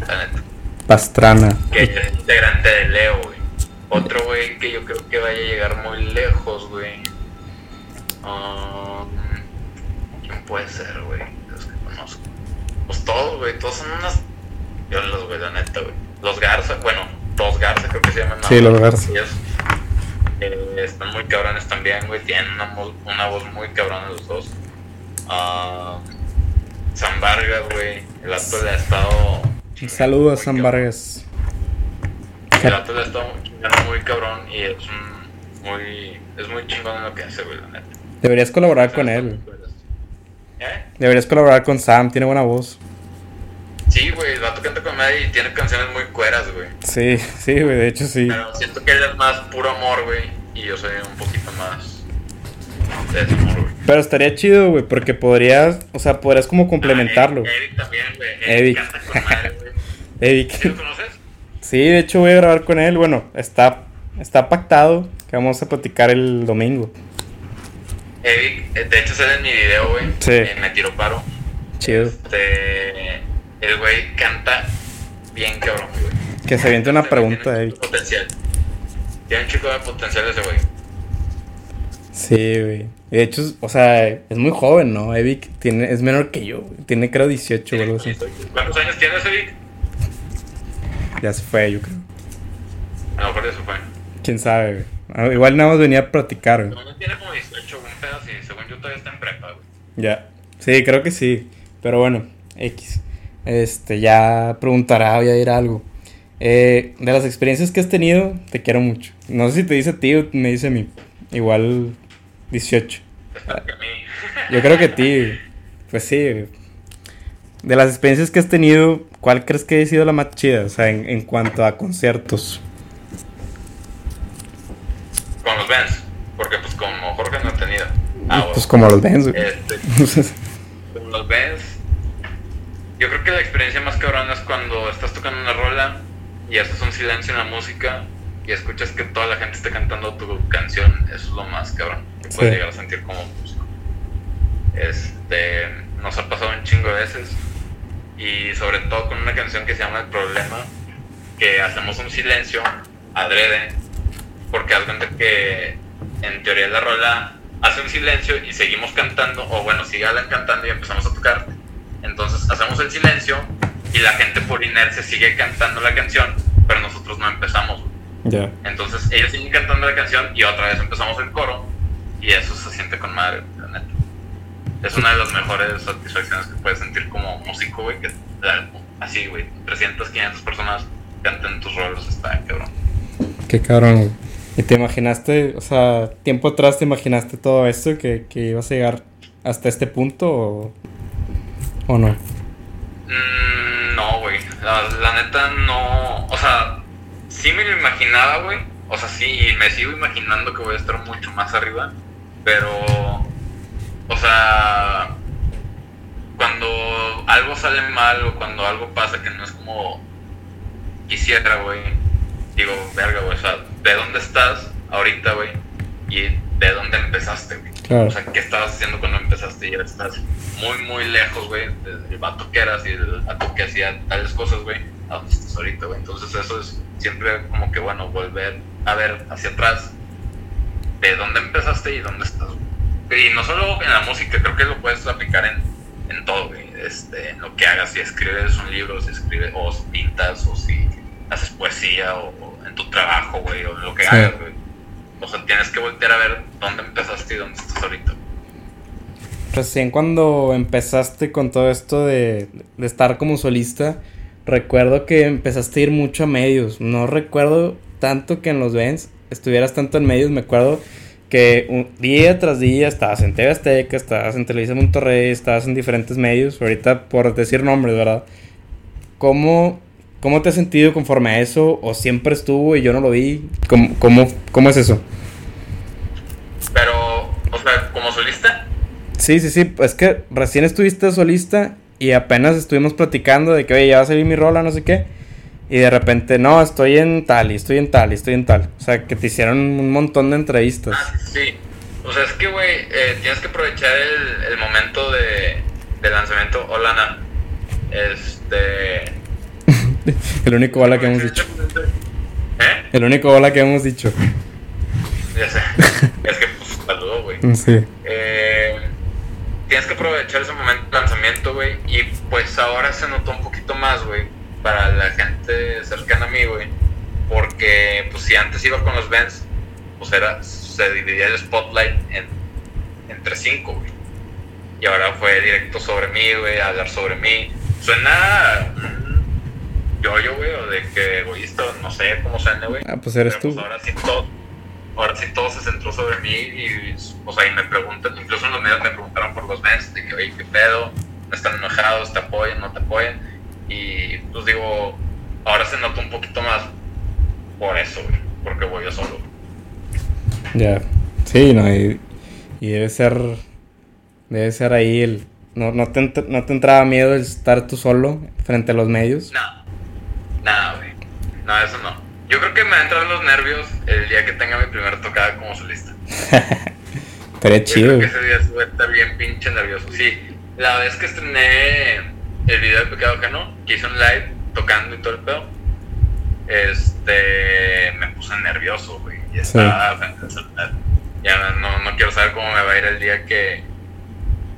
la neta. Pastrana. Que es integrante de Leo, güey. Otro güey que yo creo que vaya a llegar muy lejos, güey. Um, ¿Quién puede ser, güey? Los que conozco. Pues todos, güey, todos son unas los güey, la neta, güey. Los Garza, bueno, dos Garza creo que se llaman. Sí, los Garza. Ellos, eh, están muy cabrones también, güey. Tienen una, una, voz muy cabrona los dos. Uh, San Vargas, güey. El acto le ha estado. Un saludo a San. Vargas. El acto le ha estado chingando muy cabrón y es un, muy. Es muy chingón en lo que hace, güey, la neta. Deberías colaborar con él. ¿Eh? Deberías colaborar con Sam, tiene buena voz. Sí, güey, el vato canta con madre y tiene canciones muy cueras, güey. Sí, sí, güey, de hecho sí. Pero siento que él es más puro amor, güey, y yo soy un poquito más... de güey. Pero estaría chido, güey, porque podrías, o sea, podrías como complementarlo. Ah, Eric, Eric también, güey. Eric. Eric canta con madre, güey. [laughs] Eric. ¿Sí lo conoces? Sí, de hecho voy a grabar con él. Bueno, está, está pactado que vamos a platicar el domingo. Eric, eh, de hecho sale en mi video, güey. Sí. me tiró paro. Chido. Este, el güey canta bien cabrón, güey. Que se aviente una Tiene pregunta, un Eric. chico de Potencial. Tiene un chico de potencial ese güey. Sí, güey. De hecho, o sea, es muy joven, ¿no? Evic tiene, es menor que yo. güey. Tiene creo 18 o algo así. ¿Cuántos años tiene ese Eric? Ya se fue, yo creo. A lo mejor ya se fue. Quién sabe, güey. Ah, Igual nada más venía a platicar, güey. No tiene como 18, un pedo así. Según yo todavía está en prepa, güey. Ya. Sí, creo que sí. Pero bueno, X. Este, ya preguntará, voy a ir a algo. Eh, de las experiencias que has tenido, te quiero mucho. No sé si te dice a ti o me dice a mí. Igual 18. Está que a mí. Yo creo que a ti, pues sí. De las experiencias que has tenido, ¿cuál crees que ha sido la más chida? O sea, en, en cuanto a conciertos. Con los Benz. Porque pues como Jorge no ha tenido. Ah, pues como los Benz, güey. Este, [laughs] los Benz. Yo creo que la experiencia más cabrona es cuando estás tocando una rola y haces un silencio en la música y escuchas que toda la gente está cantando tu canción. Eso es lo más cabrón que puedes Sí. llegar a sentir como músico. Este, nos ha pasado un chingo de veces y sobre todo con una canción que se llama El Problema, que hacemos un silencio adrede porque haz que en teoría la rola hace un silencio y seguimos cantando, o bueno, sigue Alan cantando y empezamos a tocar. Entonces hacemos el silencio y la gente por inercia sigue cantando la canción, pero nosotros no empezamos. Ya. Entonces ellos siguen cantando la canción y otra vez empezamos el coro y eso se siente con madre, la neta. Es una de las mejores satisfacciones que puedes sentir como músico, güey, que así, güey, 300, 500 personas canten tus roles, está cabrón. Qué cabrón, güey. ¿Y te imaginaste, o sea, tiempo atrás te imaginaste todo esto, que, que ibas a llegar hasta este punto o, o no? Mm, no, güey. La, neta no. O sea, sí me lo imaginaba, güey. O sea, sí, me sigo imaginando que voy a estar mucho más arriba. Pero. O sea. Cuando algo sale mal o cuando algo pasa que no es como quisiera, güey. Digo, verga, güey. O sea, ¿de dónde estás ahorita, güey? Y de dónde empezaste. Claro. O sea, ¿qué estabas haciendo cuando empezaste? Y ya estás muy, muy lejos, güey, del vato que eras y del vato que hacía tales cosas, güey, a donde estás ahorita, güey. Entonces, eso es siempre como que, bueno, volver a ver hacia atrás de dónde empezaste y dónde estás. Y no solo en la música, creo que lo puedes aplicar en, en todo, güey. Este, en lo que hagas, si escribes un libro, si escribes, o si pintas, o si haces poesía, o, o en tu trabajo, güey, o en lo que Sí. hagas, güey. O sea, tienes que voltear a ver dónde empezaste y dónde estás ahorita. Recién cuando empezaste con todo esto de, de estar como solista, recuerdo que empezaste a ir mucho a medios. No recuerdo tanto que en los Vents estuvieras tanto en medios. Me acuerdo que un- día tras día estabas en TV Azteca, estabas en Televisa Monterrey, estabas en diferentes medios. Ahorita por decir nombres, ¿verdad? ¿Cómo, cómo te has sentido conforme a eso? ¿O siempre estuvo y yo no lo vi? ¿Cómo, cómo, cómo es eso? Pero, o sea, como solista, Sí, sí, sí, es que recién estuviste solista y apenas estuvimos platicando de que, oye, ya va a salir mi rola, no sé qué. Y de repente, no, estoy en tal, y estoy en tal, y estoy en tal. O sea, que te hicieron un montón de entrevistas. ah, sí. O sea, es que, güey, eh, tienes que aprovechar el, el momento de, de lanzamiento. Hola, Ana. Este. [laughs] El único hola que hemos dicho. ¿Eh? El único hola que hemos dicho. Ya sé. es que, pues, saludo, güey. [laughs] Sí. Eh, tienes que aprovechar ese momento de lanzamiento, güey. Y pues ahora se notó un poquito más, güey, para la gente cercana a mí, güey. Porque, pues, si antes iba con los Benz, pues era, se dividía el spotlight en, entre cinco, güey. Y ahora fue directo sobre mí, güey, hablar sobre mí. Suena yo-yo, güey, o de que egoísta, no sé cómo suena, güey. Ah, pues eres Pero, tú. pues, ahora sí todo, ahora sí todo se centró sobre mí y, o sea, y me preguntan, incluso en los medios me preguntaron por los Benz, de que, oye, ¿qué pedo? ¿No están enojados? ¿Te apoyan? ¿No te apoyan? Y pues digo, ahora se nota un poquito más por eso, güey, porque voy yo solo. Ya. Sí, no, y, Y debe ser. Debe ser ahí el. ¿No, no, te, no te entraba miedo el estar tú solo frente a los medios? No. Nada, güey. No, eso no. Yo creo que me entran los nervios el día que tenga mi primera tocada como solista. [laughs] Estaría Yo chido. creo que ese día sí voy a estar bien pinche nervioso. Sí, la vez que estrené el video de Pecado Ajeno, que hice un live tocando y todo el pedo, este, me puse nervioso, güey. Y estaba frente al celular. Ya no, no quiero saber cómo me va a ir el día que...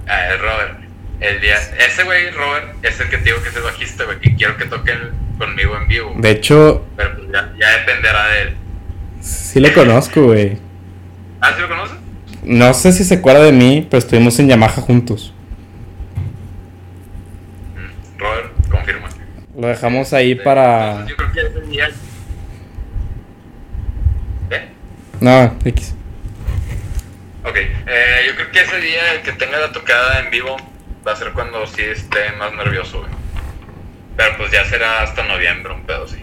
Ah, el Robert. El día... Ese güey, Robert, es el que te digo que es el bajista, güey, que quiero que toquen conmigo en vivo. De hecho, Pero pues ya, ya dependerá de él. sí lo conozco, güey. ¿Ah, sí lo conoces? No sé si se acuerda de mí, pero estuvimos en Yamaha juntos. Mm, Robert, confirma. Lo dejamos ahí para. Yo creo que ese día. ¿Eh? No, X. Ok, eh, yo creo que ese día el que tenga la tocada en vivo va a ser cuando sí esté más nervioso, güey. Pero pues ya será hasta noviembre, un pedo, sí.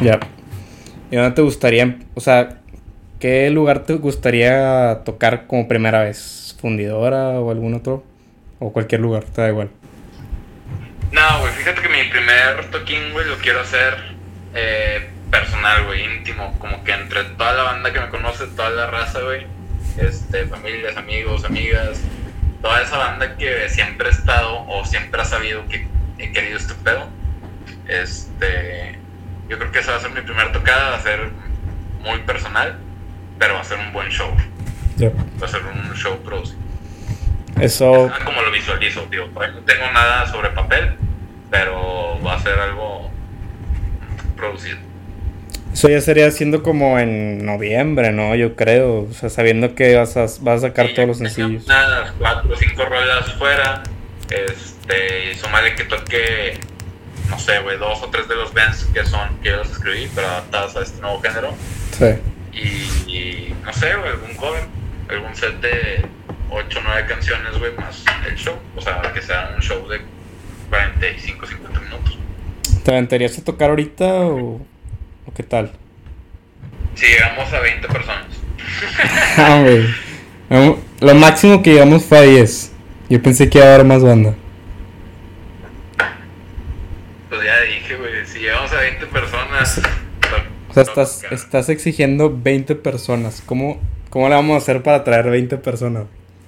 Ya. ¿Y dónde te gustaría, o sea, qué lugar te gustaría tocar como primera vez? ¿Fundidora o algún otro? O cualquier lugar, te da igual. No, güey, fíjate que mi primer toquín, güey, lo quiero hacer eh, personal, güey, íntimo. Como que entre toda la banda que me conoce, toda la raza, güey. Este, familias, amigos, amigas. Toda esa banda que siempre ha estado o siempre ha sabido que he querido este pedo. Este, yo creo que esa va a ser mi primera tocada, va a ser muy personal, pero va a ser un buen show. Ya. Va a ser un show producido. Eso, como lo visualizo, tío. No tengo nada sobre papel, pero va a ser algo producido. eso ya sería siendo como en noviembre, ¿no? Yo creo. O sea, sabiendo que vas a, vas a sacar todos los sencillos. Unas cuatro o cinco rolas fuera. Este, y sumarle que toque, no sé, güey, dos o tres de los bands que son, que yo los escribí, pero adaptadas a este nuevo género. Sí. Y, y, no sé, güey, algún cover, algún set de 8 o 9 canciones, güey, más el show. O sea, que sea un show de 45, 50 minutos. ¿Te aventarías a tocar ahorita o, o qué tal? Si llegamos a 20 personas. [laughs] Ah, güey. Lo máximo que llegamos fue a 10. Yo pensé que iba a haber más banda. Pues ya dije, güey, si llegamos a 20 personas. O sea, estás, estás exigiendo 20 personas. ¿Cómo, ¿Cómo le vamos a hacer para traer 20 personas?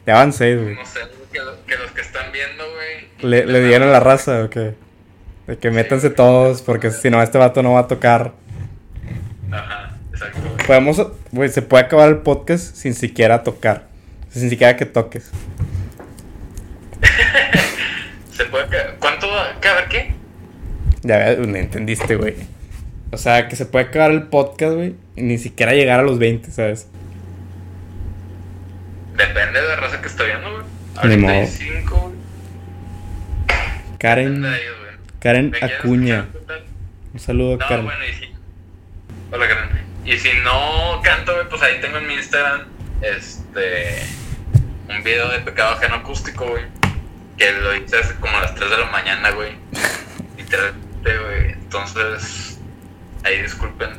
Ya van 6, güey. No sé, que, lo- que los que están viendo, güey. ¿Le, le dieron la raza o qué? De que métanse todos, porque si no, este vato no va a tocar. Ajá, exacto. güey. Podemos, güey, se puede acabar el podcast sin siquiera tocar. Sin siquiera que toques. [laughs] Se puede. ¿Cuánto? ¿Qué? A ver, ¿qué? Ya me entendiste, güey. O sea, que se puede acabar el podcast, güey, y ni siquiera llegar a los 20, ¿sabes? Depende de la raza que está viendo, güey. Ni Ahorita hay modo. 5, güey. Karen, ellos, güey. Karen ¿Me quieres Acuña. Un saludo a No, Karen. bueno, y si. Hola, Karen. Y si no canto, güey, pues ahí tengo en mi Instagram este. Un video de pecado ajeno acústico, güey. Que lo hice hace como a las 3 de la mañana, güey. [laughs] Güey. Entonces. Ahí disculpen.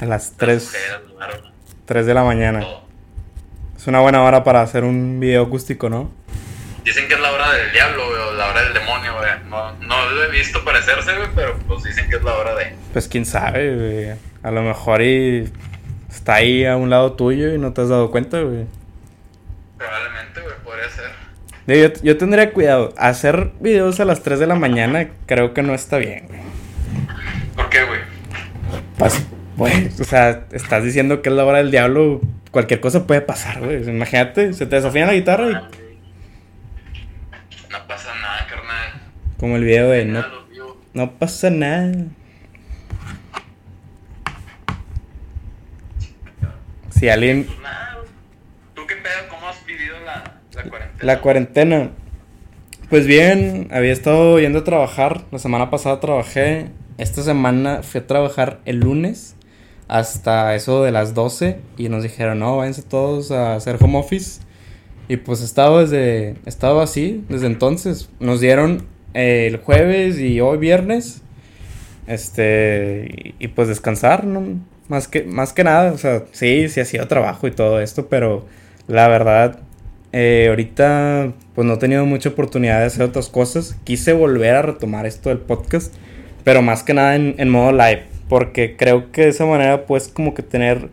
A las las 3, ojeras, la barba, 3 de la mañana. Es una buena hora para hacer un video acústico, ¿no? Dicen que es la hora del diablo, güey, o la hora del demonio, güey. No, no lo he visto parecerse, güey, pero pues dicen que es la hora de. Pues quién sabe, güey. A lo mejor y está ahí a un lado tuyo y no te has dado cuenta, güey. Probablemente, güey, podría ser. Digo, Yo, yo tendría cuidado. Hacer videos a las 3 de la mañana creo que no está bien, güey. ¿Por qué, güey? Pas- Güey, o sea, estás diciendo que es la hora del diablo. Cualquier cosa puede pasar, güey. Imagínate, se te desafía la guitarra y No pasa nada, carnal. como el video de no, no pasa nada. Si alguien Pues nada, güey. ¿Tú qué pedo? ¿Cómo has vivido la, la cuarentena? Pues bien, había estado yendo a trabajar. La semana pasada trabajé. Esta semana fui a trabajar el lunes hasta eso de las 12 y nos dijeron, no, váyanse todos a hacer home office. Y pues he estado desde, así desde entonces. Nos dieron eh, el jueves y hoy viernes. Este, y, y pues descansar, ¿no? Más que, más que nada, o sea, sí, sí ha sido trabajo y todo esto, pero La verdad, eh, ahorita pues no he tenido mucha oportunidad de hacer otras cosas. Quise volver a retomar esto del podcast, pero más que nada en, en modo live, porque creo que de esa manera puedes como que tener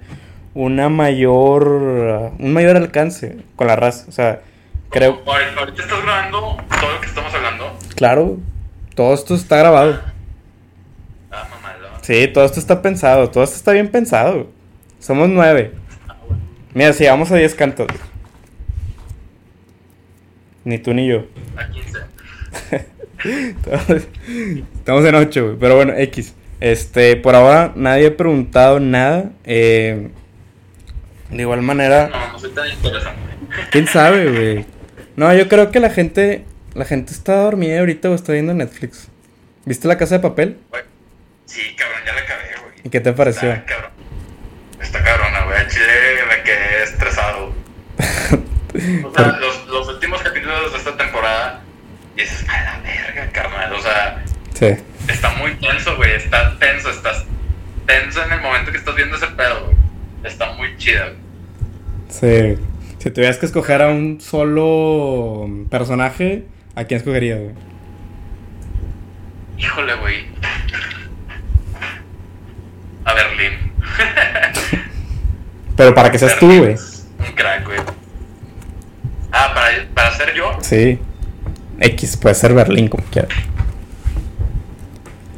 una mayor, un mayor alcance con la raza. O sea, creo... Ahorita estás grabando todo lo que estamos hablando. Claro, todo esto está grabado. Ah, mamalón. Sí, todo esto está pensado, todo esto está bien pensado. Somos nueve. Ah, bueno. Mira, si vamos a 10 cantos. Ni tú ni yo. A 15. Estamos- [laughs] Estamos en 8, güey. Pero bueno, X. Este, por ahora nadie ha preguntado nada. Eh, de igual manera, No, no soy tan interesante. quién sabe, güey. No, yo creo que la gente, la gente está dormida ahorita o está viendo Netflix. ¿Viste la casa de papel? Sí, cabrón, ya la acabé, güey. ¿Y qué te pareció? Está cabrón. Está cabrona, güey. Chile me quedé estresado. [laughs] O sea, los, capítulos de esta temporada dices, a la verga, carnal. O sea, Sí. está muy tenso, güey. Está tenso, estás tenso en el momento que estás viendo ese pedo, güey. Está muy chida, güey. Sí. Si tuvieras que escoger a un solo personaje, ¿a quién escogerías, güey? Híjole, güey. A Berlín. [laughs] Pero para que seas tú, güey. Un crack, güey. Ser yo, Sí. X puede ser Berlín como quiera.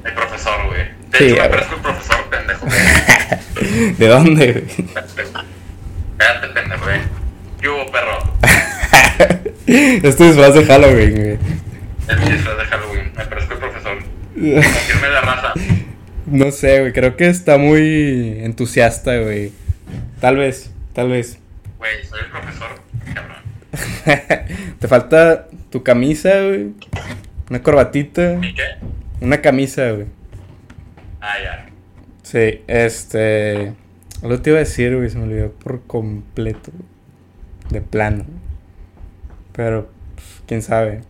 el profesor, güey. De Sí, hecho, me parezco el profesor, pendejo. [laughs] ¿De dónde, güey? Espérate, pendejo, güey. ¿Qué hubo, perro? [laughs] Este disfraz de Halloween, güey. El disfraz de Halloween. Me parezco el profesor. Confirme la raza. [laughs] No sé, güey. Creo que está muy entusiasta, güey. Tal vez, tal vez. Güey, soy el profesor. [laughs] Te falta tu camisa, güey. Una corbatita. ¿Y qué? Una camisa, güey. Ah, ya. Sí, este. Algo te iba a decir, güey. Se me olvidó por completo. güey. De plano. Pero, pues, quién sabe.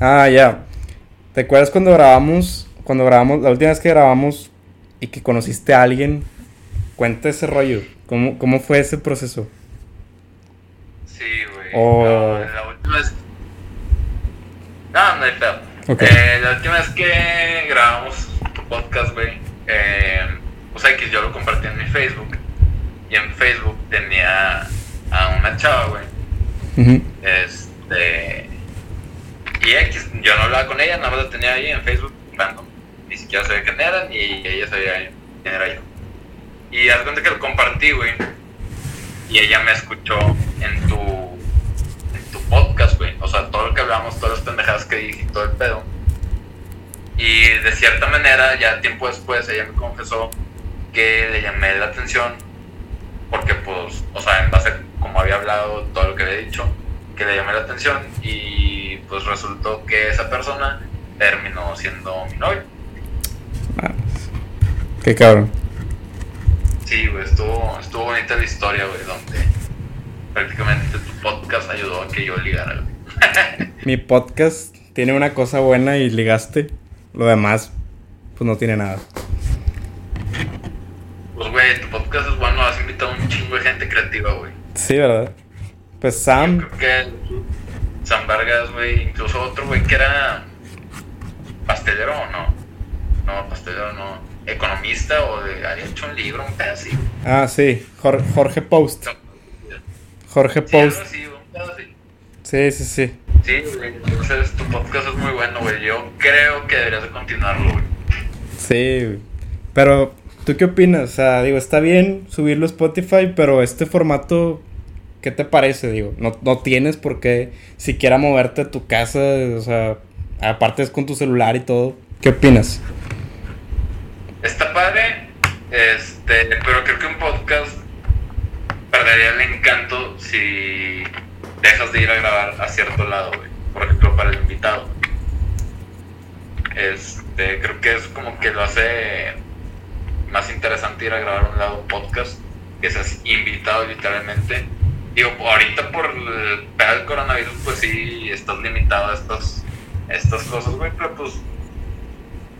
Ah, ya. ¿Te acuerdas cuando grabamos? Cuando grabamos, la última vez que grabamos y que conociste a alguien. Cuenta ese rollo. ¿Cómo, cómo fue ese proceso? Sí, güey. Oh. No, la última vez. No, no hay pedo. Eh, la última vez que grabamos tu podcast, güey. Eh, o sea, que yo lo compartí en mi Facebook. Y en Facebook tenía a una chava, güey. Este. Y X, yo no hablaba con ella, nada más la tenía ahí en Facebook, random. Ni siquiera sabía quién era, ni ella sabía quién era yo. Y haz cuenta que lo compartí, güey. Y ella me escuchó en tu, tu podcast, güey. O sea, todo lo que hablamos, todas las pendejadas que dije y todo el pedo. Y de cierta manera, ya tiempo después, ella me confesó que le llamé la atención. Porque, pues, o sea, en base a como había hablado, todo lo que había dicho, que le llamé la atención. Y pues resultó que esa persona terminó siendo mi novio. Qué cabrón. Sí, güey, estuvo, estuvo bonita la historia, güey, donde prácticamente tu podcast ayudó a que yo ligara. [laughs] Mi podcast tiene una cosa buena y ligaste. Lo demás, pues no tiene nada. Pues, güey, tu podcast es bueno, has invitado a un chingo de gente creativa, güey. Sí, ¿verdad? Pues Yo Sam. creo que San Vargas, güey, incluso otro, güey, que era pastelero o no. No, pastelero no. Economista o de, había hecho un libro, un pedo así. Ah, sí. Jor- Jorge Post. Jorge Sí, algo Post. así. Sí, sí, sí. Sí, güey, entonces tu podcast es muy bueno, güey. Yo creo que deberías de continuarlo, güey. Sí. güey. Pero, ¿tú qué opinas? O sea, digo, está bien subirlo a Spotify, pero este formato, ¿qué te parece? Digo, no, no tienes por qué siquiera moverte a tu casa, o sea, aparte es con tu celular y todo. ¿Qué opinas? Está padre, este, pero creo que un podcast perdería el encanto si dejas de ir a grabar a cierto lado. Por ejemplo, para el invitado. Este, creo que es como que lo hace más interesante ir a grabar a un lado podcast, que seas invitado literalmente. Digo, ahorita por el pedo del coronavirus, pues sí, estás limitado a estas, estas cosas, güey, pero pues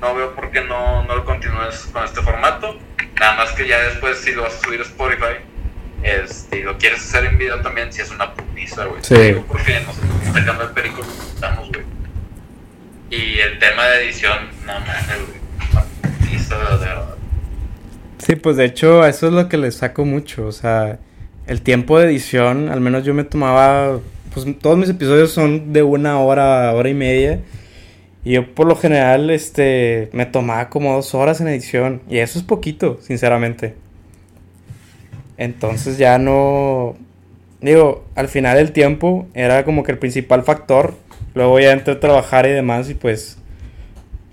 no veo por qué no, no lo continúes con este formato. Nada más que ya después, si lo vas a subir a Spotify, este, y lo quieres hacer en video también, si es una putiza, güey. Sí. Porque nos sacando el perico, estamos, güey. Y el tema de edición, no mames, güey. Una putiza, de verdad. Sí, pues de hecho, eso es lo que le saco mucho. O sea, el tiempo de edición, al menos yo me tomaba. Pues todos mis episodios son de una hora, hora y media. Y yo por lo general, este, me tomaba como dos horas en edición. Y eso es poquito, sinceramente. Entonces ya no... Digo, al final el tiempo era como que el principal factor. Luego ya entré a trabajar y demás y pues...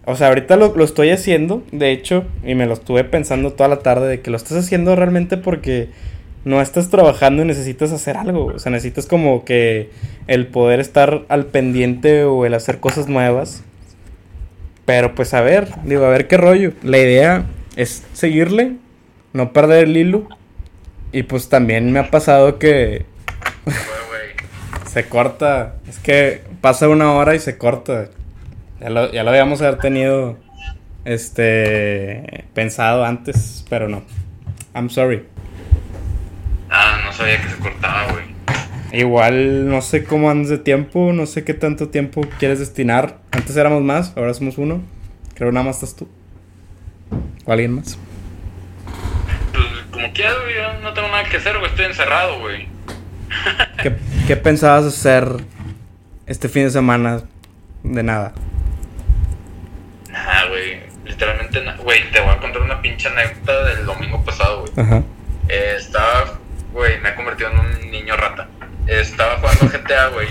O sea, ahorita lo, lo estoy haciendo, de hecho, y me lo estuve pensando toda la tarde de que lo estás haciendo realmente porque no estás trabajando y necesitas hacer algo. O sea, necesitas como que el poder estar al pendiente o el hacer cosas nuevas. Pero pues a ver, digo, a ver qué rollo. La idea es seguirle, no perder el hilo. Y pues también me ha pasado que se corta. Es que pasa una hora y se corta. Ya lo, ya lo habíamos haber tenido este pensado antes, pero no. I'm sorry. Ah, no sabía que se cortaba, güey. Igual no sé cómo andas de tiempo, no sé qué tanto tiempo quieres destinar. Antes éramos más, ahora somos uno. Creo nada más estás tú. ¿O alguien más? Pues como quieras, güey, no tengo que hacer, güey. Estoy encerrado, güey. ¿Qué, qué pensabas hacer este fin de semana? De nada. Nah, güey. Literalmente, nada. Güey, te voy a contar una pinche anécdota del domingo pasado, güey. Ajá. Eh, estaba, güey, me he convertido en un niño rata. Estaba jugando GTA, güey.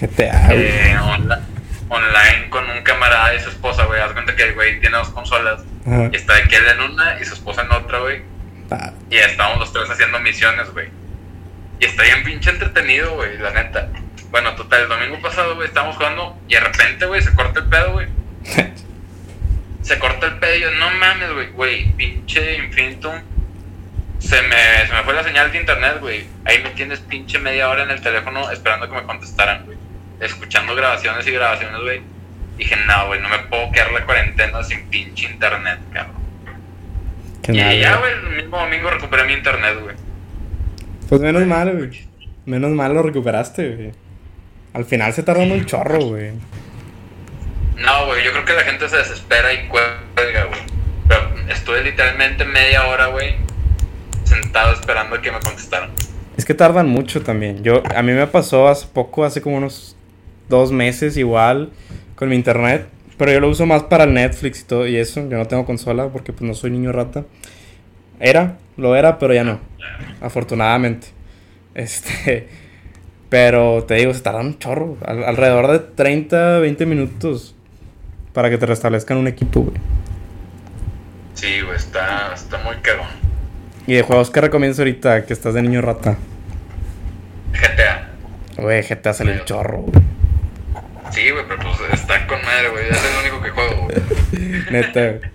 GTA. güey. eh, onla- online con un camarada y su esposa, güey. Haz cuenta que el güey tiene dos consolas. Ajá. Y está de que él en una y su esposa en otra, güey. Y estábamos los tres haciendo misiones, güey. Y está bien pinche entretenido, güey, la neta. Bueno, total, el domingo pasado, güey, estábamos jugando y de repente, güey, se corta el pedo, güey. [laughs] Se corta el pedo y yo, no mames, güey, güey, pinche Infinitum. Se me, se me fue la señal de internet, güey. Ahí me tienes pinche media hora en el teléfono esperando que me contestaran, güey. Escuchando grabaciones y grabaciones, güey. Dije, no, güey, no me puedo quedar la cuarentena sin pinche internet, cabrón. Qué Y mal, ya, güey. güey, el mismo domingo recuperé mi internet, güey. Pues menos mal, güey. Menos mal lo recuperaste, güey. Al final se tardó un chorro, güey. No, güey, yo creo que la gente se desespera y cuelga, güey. Pero estuve literalmente media hora, güey, sentado esperando a que me contestaran. Es que tardan mucho también. Yo, a mí me pasó hace poco, hace como unos dos meses igual, con mi internet. Pero yo lo uso más para el Netflix y todo y eso. Yo no tengo consola porque pues no soy niño rata. Era, lo era, pero ya no. Afortunadamente. Este. [laughs] Pero te digo, se tardan un chorro. al- alrededor de 30, 20 minutos. Para que te restablezcan un equipo, güey. Sí, güey, está, está muy cagón. Y de juegos que recomiendas ahorita que estás de niño rata. GTA. Güey, GTA salió un chorro, güey. Sí, güey, pero pues está madre, güey. Es el único que juego, güey. [laughs] Neta, güey.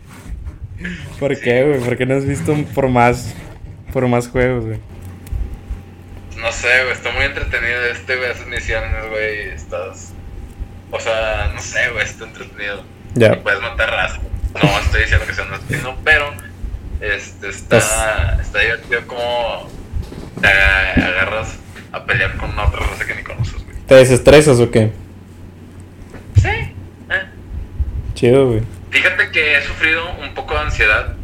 ¿Por qué, güey? ¿Por qué no has visto por más, por más juegos, güey? No sé, güey, está muy entretenido este, güey, esas misiones, güey. Estás. O sea, no sé, güey, está entretenido. Ya. Y puedes matar raza. No estoy diciendo que sea un asesino, pero este está, está divertido como te agarras a pelear con una otra raza que ni conoces, güey. ¿Te desestresas o qué? Sí. Chido, güey. Fíjate que he sufrido un poco de ansiedad.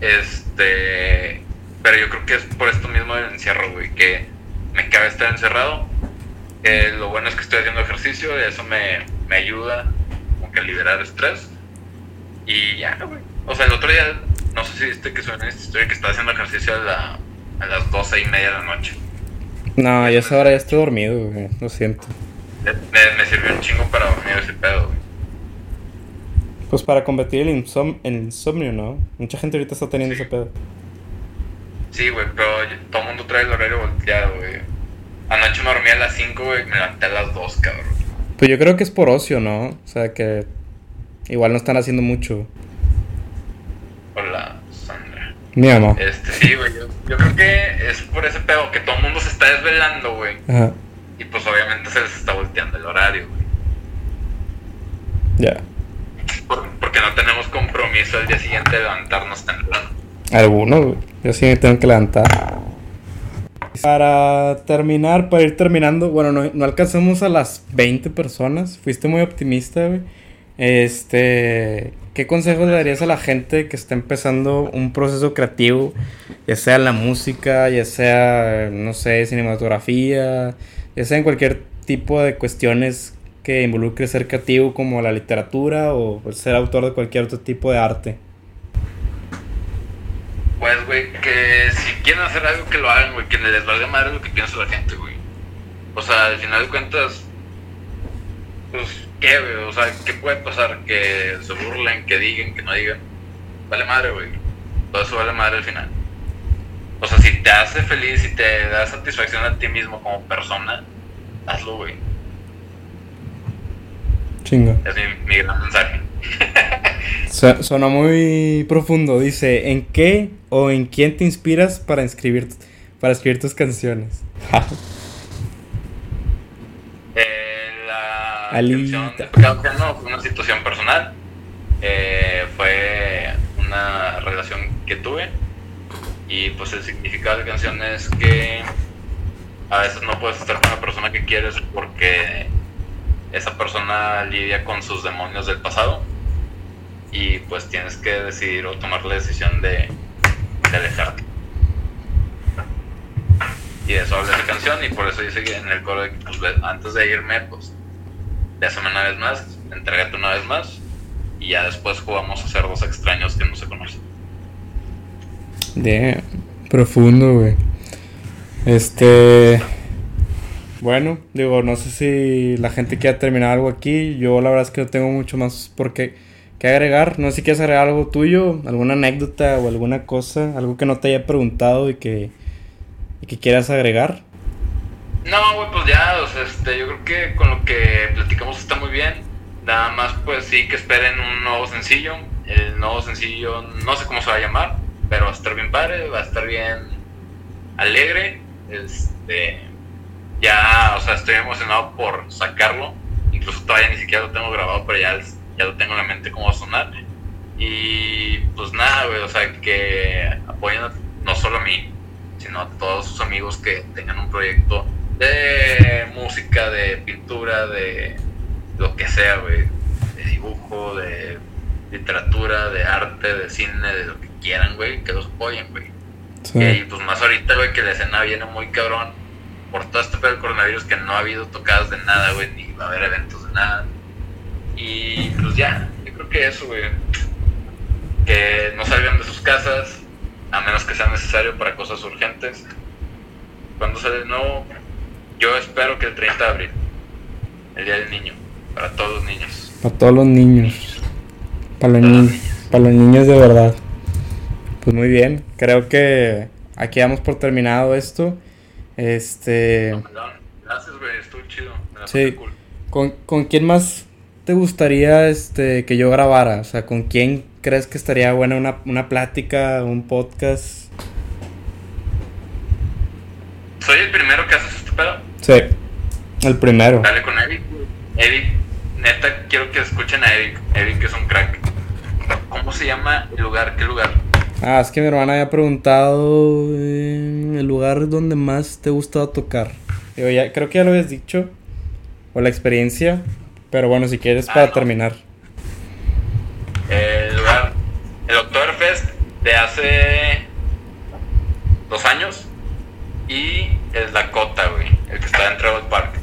Este. Pero yo creo que es por esto mismo del encierro, güey. Que me cabe estar encerrado. Eh, lo bueno es que estoy haciendo ejercicio y eso me, me ayuda como que a liberar estrés. Y ya, güey. O sea, el otro día, no sé si viste que suena esta historia que estaba haciendo ejercicio a, la- a las doce y media de la noche. No, ya esa hora ya estoy dormido, güey. Lo siento. Me, me- me sirvió un chingo para dormir ese pedo, güey. Pues para combatir el, insom- el insomnio, ¿no? Mucha gente ahorita está teniendo Sí. ese pedo. Sí, güey, pero todo el mundo trae el horario volteado, güey. Anoche me dormí a las 5, güey, y me levanté a las 2, cabrón. Pues yo creo que es por ocio, ¿no? O sea que igual no están haciendo mucho. Hola, Sandra. Mi mamá. Este, sí, güey, yo, yo creo que es por ese pedo que todo el mundo se está desvelando, güey. Ajá. Y pues obviamente se les está volteando el horario, güey. Ya. Porque no tenemos compromiso el día siguiente de levantarnos temprano. Algunos. Yo sí me tengo que levantar. Para terminar, para ir terminando, bueno, no, no alcanzamos a las 20 personas. Fuiste muy optimista, güey. Este, ¿qué consejos le darías a la gente que está empezando un proceso creativo, ya sea la música, ya sea, no sé, cinematografía, ya sea en cualquier tipo de cuestiones que involucre ser creativo como la literatura o pues, ser autor de cualquier otro tipo de arte? Pues, güey, que si quieren hacer algo que lo hagan, güey, que les valga madre lo que piensa la gente, güey. O sea, al final de cuentas, pues, ¿qué, güey? O sea, ¿qué puede pasar? Que se burlen, que digan, que no digan. Vale madre, güey. Todo eso vale madre al final. O sea, si te hace feliz, si te da satisfacción a ti mismo como persona, hazlo, güey. Chingo. Es mi, mi gran mensaje. [laughs] Su- Sonó muy profundo. Dice, ¿en qué o en quién te inspiras para escribir, para escribir tus canciones? [laughs] Eh, la Alita. canción Ajeno fue una situación personal. Eh, fue una relación que tuve. Y pues el significado de la canción es que a veces no puedes estar con la persona que quieres porque esa persona lidia con sus demonios del pasado. Y pues tienes que decidir o tomar la decisión de, de alejarte. Y de eso habla esa canción y por eso dice que en el coro de pues, antes de irme, pues, bésame una vez más, entrégate una vez más y ya después jugamos a ser dos extraños que no se conocen. De profundo, güey. Este. Bueno, digo, no sé si la gente quiere terminar algo aquí. Yo la verdad es que no tengo mucho más por qué, qué agregar. No sé si quieres agregar algo tuyo, alguna anécdota o alguna cosa, algo que no te haya preguntado y que, y que quieras agregar. No, güey, pues ya, o sea, este, yo creo que con lo que platicamos está muy bien. Nada más, pues sí que esperen un nuevo sencillo. El nuevo sencillo, no sé cómo se va a llamar, pero va a estar bien padre, va a estar bien alegre. Este, ya, o sea, estoy emocionado por sacarlo. Incluso todavía ni siquiera lo tengo grabado, pero ya, ya lo tengo en la mente cómo va a sonar. Y pues nada, güey, o sea, que apoyen no solo a mí, sino a todos sus amigos que tengan un proyecto de música, de pintura, de lo que sea, güey, de dibujo, de literatura, de arte, de cine, de lo que quieran, güey, que los apoyen, güey. Y pues más ahorita, güey, que la escena viene muy cabrón por todo este pedo del coronavirus que no ha habido tocadas de nada, güey, ni va a haber eventos de nada. Y pues ya, yo creo que eso, güey. Que no salgan de sus casas, a menos que sea necesario para cosas urgentes. Cuando sale nuevo, yo espero que el 30 de abril, el Día del Niño, para todos los niños. Para todos los niños. Para los, niños, niñas. para los niños de verdad. Pues muy bien. Creo que aquí damos por terminado esto. Este. Gracias, güey, estuvo chido. me la Sí. cool. ¿Con, con quién más te gustaría este que yo grabara? O sea, ¿con quién crees que estaría buena una, una plática, un podcast? Soy el primero que haces este pedo. Sí, el primero. Dale con Eric. Eric, neta, quiero que escuchen a Eric. Eric es un crack. ¿Cómo se llama el lugar? ¿Qué lugar? Ah, es que mi hermana había preguntado eh, el lugar donde más te gustaba tocar. Digo, ya, creo que ya lo habías dicho. O la experiencia. Pero bueno, si quieres Ah, para no. terminar. El lugar, el Oktoberfest de hace dos años y el Dakota, güey, el que está en Trevor Park.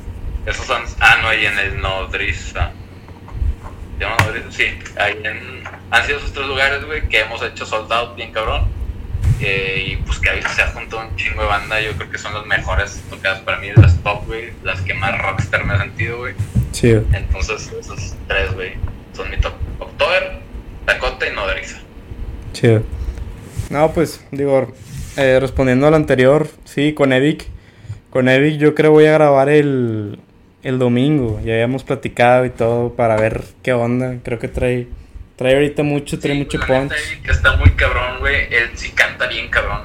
Esos son, ah, no, y en el Nodriza. Sí, ahí en, han sido esos tres lugares, güey, que hemos hecho sold out bien cabrón. Eh, y pues que ahí se ha juntado un chingo de banda, yo creo que son las mejores tocadas para mí, las top, güey, las que más rockstar me he sentido, güey. Chido. Entonces, esos tres, güey, son mi top. October, Dakota y Nodriza. Chido. No, pues, digo, eh, respondiendo al anterior, sí, con Eric. Con Eric yo creo voy a grabar el, el domingo. Ya habíamos platicado y todo para ver qué onda. Creo que trae, trae ahorita mucho, trae Sí, mucho punch. Eric está muy cabrón, güey. Él sí canta bien cabrón.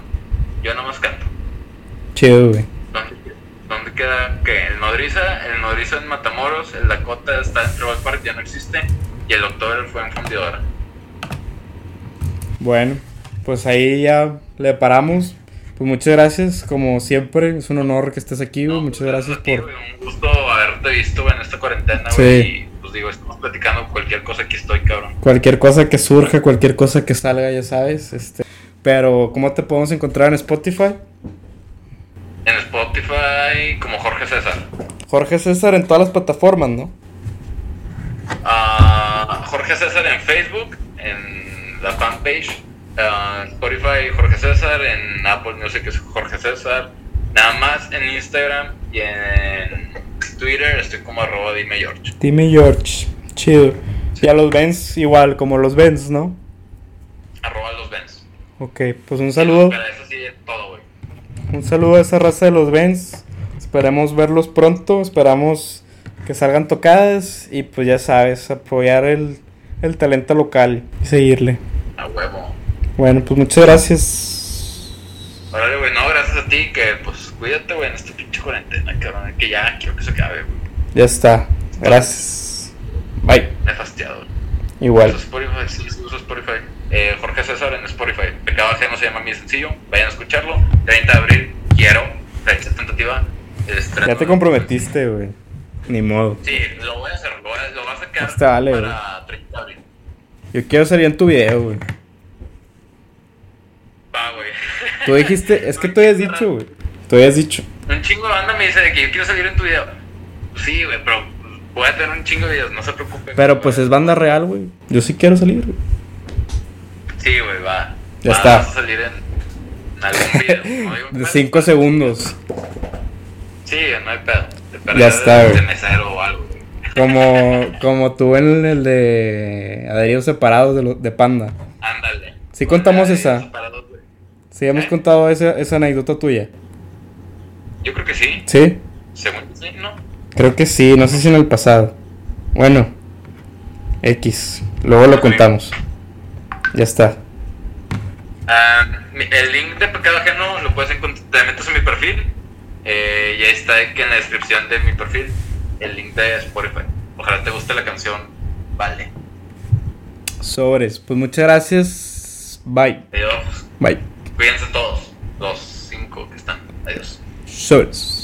Yo nomás canto. Chido, güey. ¿Dónde, dónde queda qué? El Nodriza, el Nodriza en Matamoros, el Dakota está en Trevor Park, ya no existe. Y el October fue en Fundidora. Bueno, pues ahí ya le paramos. Pues muchas gracias, como siempre, es un honor que estés aquí, güey. muchas gracias por... Un gusto haberte visto en esta cuarentena, güey. Y pues digo, estamos platicando cualquier cosa que estoy, cabrón. Cualquier cosa que surja, cualquier cosa que salga, ya sabes. Este... Pero, ¿cómo te podemos encontrar en Spotify? En Spotify, como Jorge César. Jorge César en todas las plataformas, ¿no? Uh, Jorge César en Facebook, en la fanpage. Uh, Spotify Jorge César, en Apple Music es Jorge César. Nada más en Instagram y en Twitter estoy como arroba dime George. Dime George, chido. Y a los Benz igual, como los Benz, ¿no? Arroba los Benz. Ok, pues un saludo. Un saludo a esa raza de los Benz. Esperemos verlos pronto. Esperamos que salgan tocadas. Y pues ya sabes, apoyar el, el talento local y seguirle. A huevo. Bueno, pues muchas gracias. Órale, güey, no, gracias a ti, que pues cuídate, güey, en esta pinche cuarentena, cabrón, que ya quiero que se acabe, güey. Ya está, gracias. Bye. Me he fastidiado. Igual. Spotify, sí, uso Spotify. Eh, Jorge César en Spotify. Pecado ajeno se llama mi sencillo. Vayan a escucharlo. 30 de abril, quiero. Fecha tentativa. Ya te comprometiste, güey. Ni modo. Sí, lo voy a hacer. Lo voy a, lo voy a sacar vale, para 30 de abril. Yo quiero salir en tu video, güey. Va, güey. Tú dijiste, es que [laughs] tú habías dicho, güey. Tú habías dicho. Un chingo de banda me dice de que yo quiero salir en tu video. Sí, güey, pero voy a tener un chingo de videos, no se preocupe. Pero pues es banda real, güey. Yo sí quiero salir, güey. Sí, güey, va. Ya va, está. Vas a salir en, algún video. ¿no? de [laughs] 5 segundos. Sí, no hay pedo. Ya está, güey. De mesero o algo, güey. Como, [laughs] como tú en el de adheridos separados de, lo, de Panda. Ándale. Sí contamos esa. Sí, hemos ¿Eh? contado esa, esa anécdota tuya. Yo creo que sí. ¿Sí? Según sí, ¿no? Creo que sí, no sé si en el pasado. Bueno, X. Luego lo contamos. Ya está. Uh, el link de Pecado Ajeno lo puedes encontrar, te metes en mi perfil eh, y ahí está aquí en la descripción de mi perfil el link de Spotify. Ojalá te guste la canción, vale. Sobres, pues muchas gracias. Bye. Adiós. Bye. Cuídense todos, los cinco que están. Adiós. Sobres.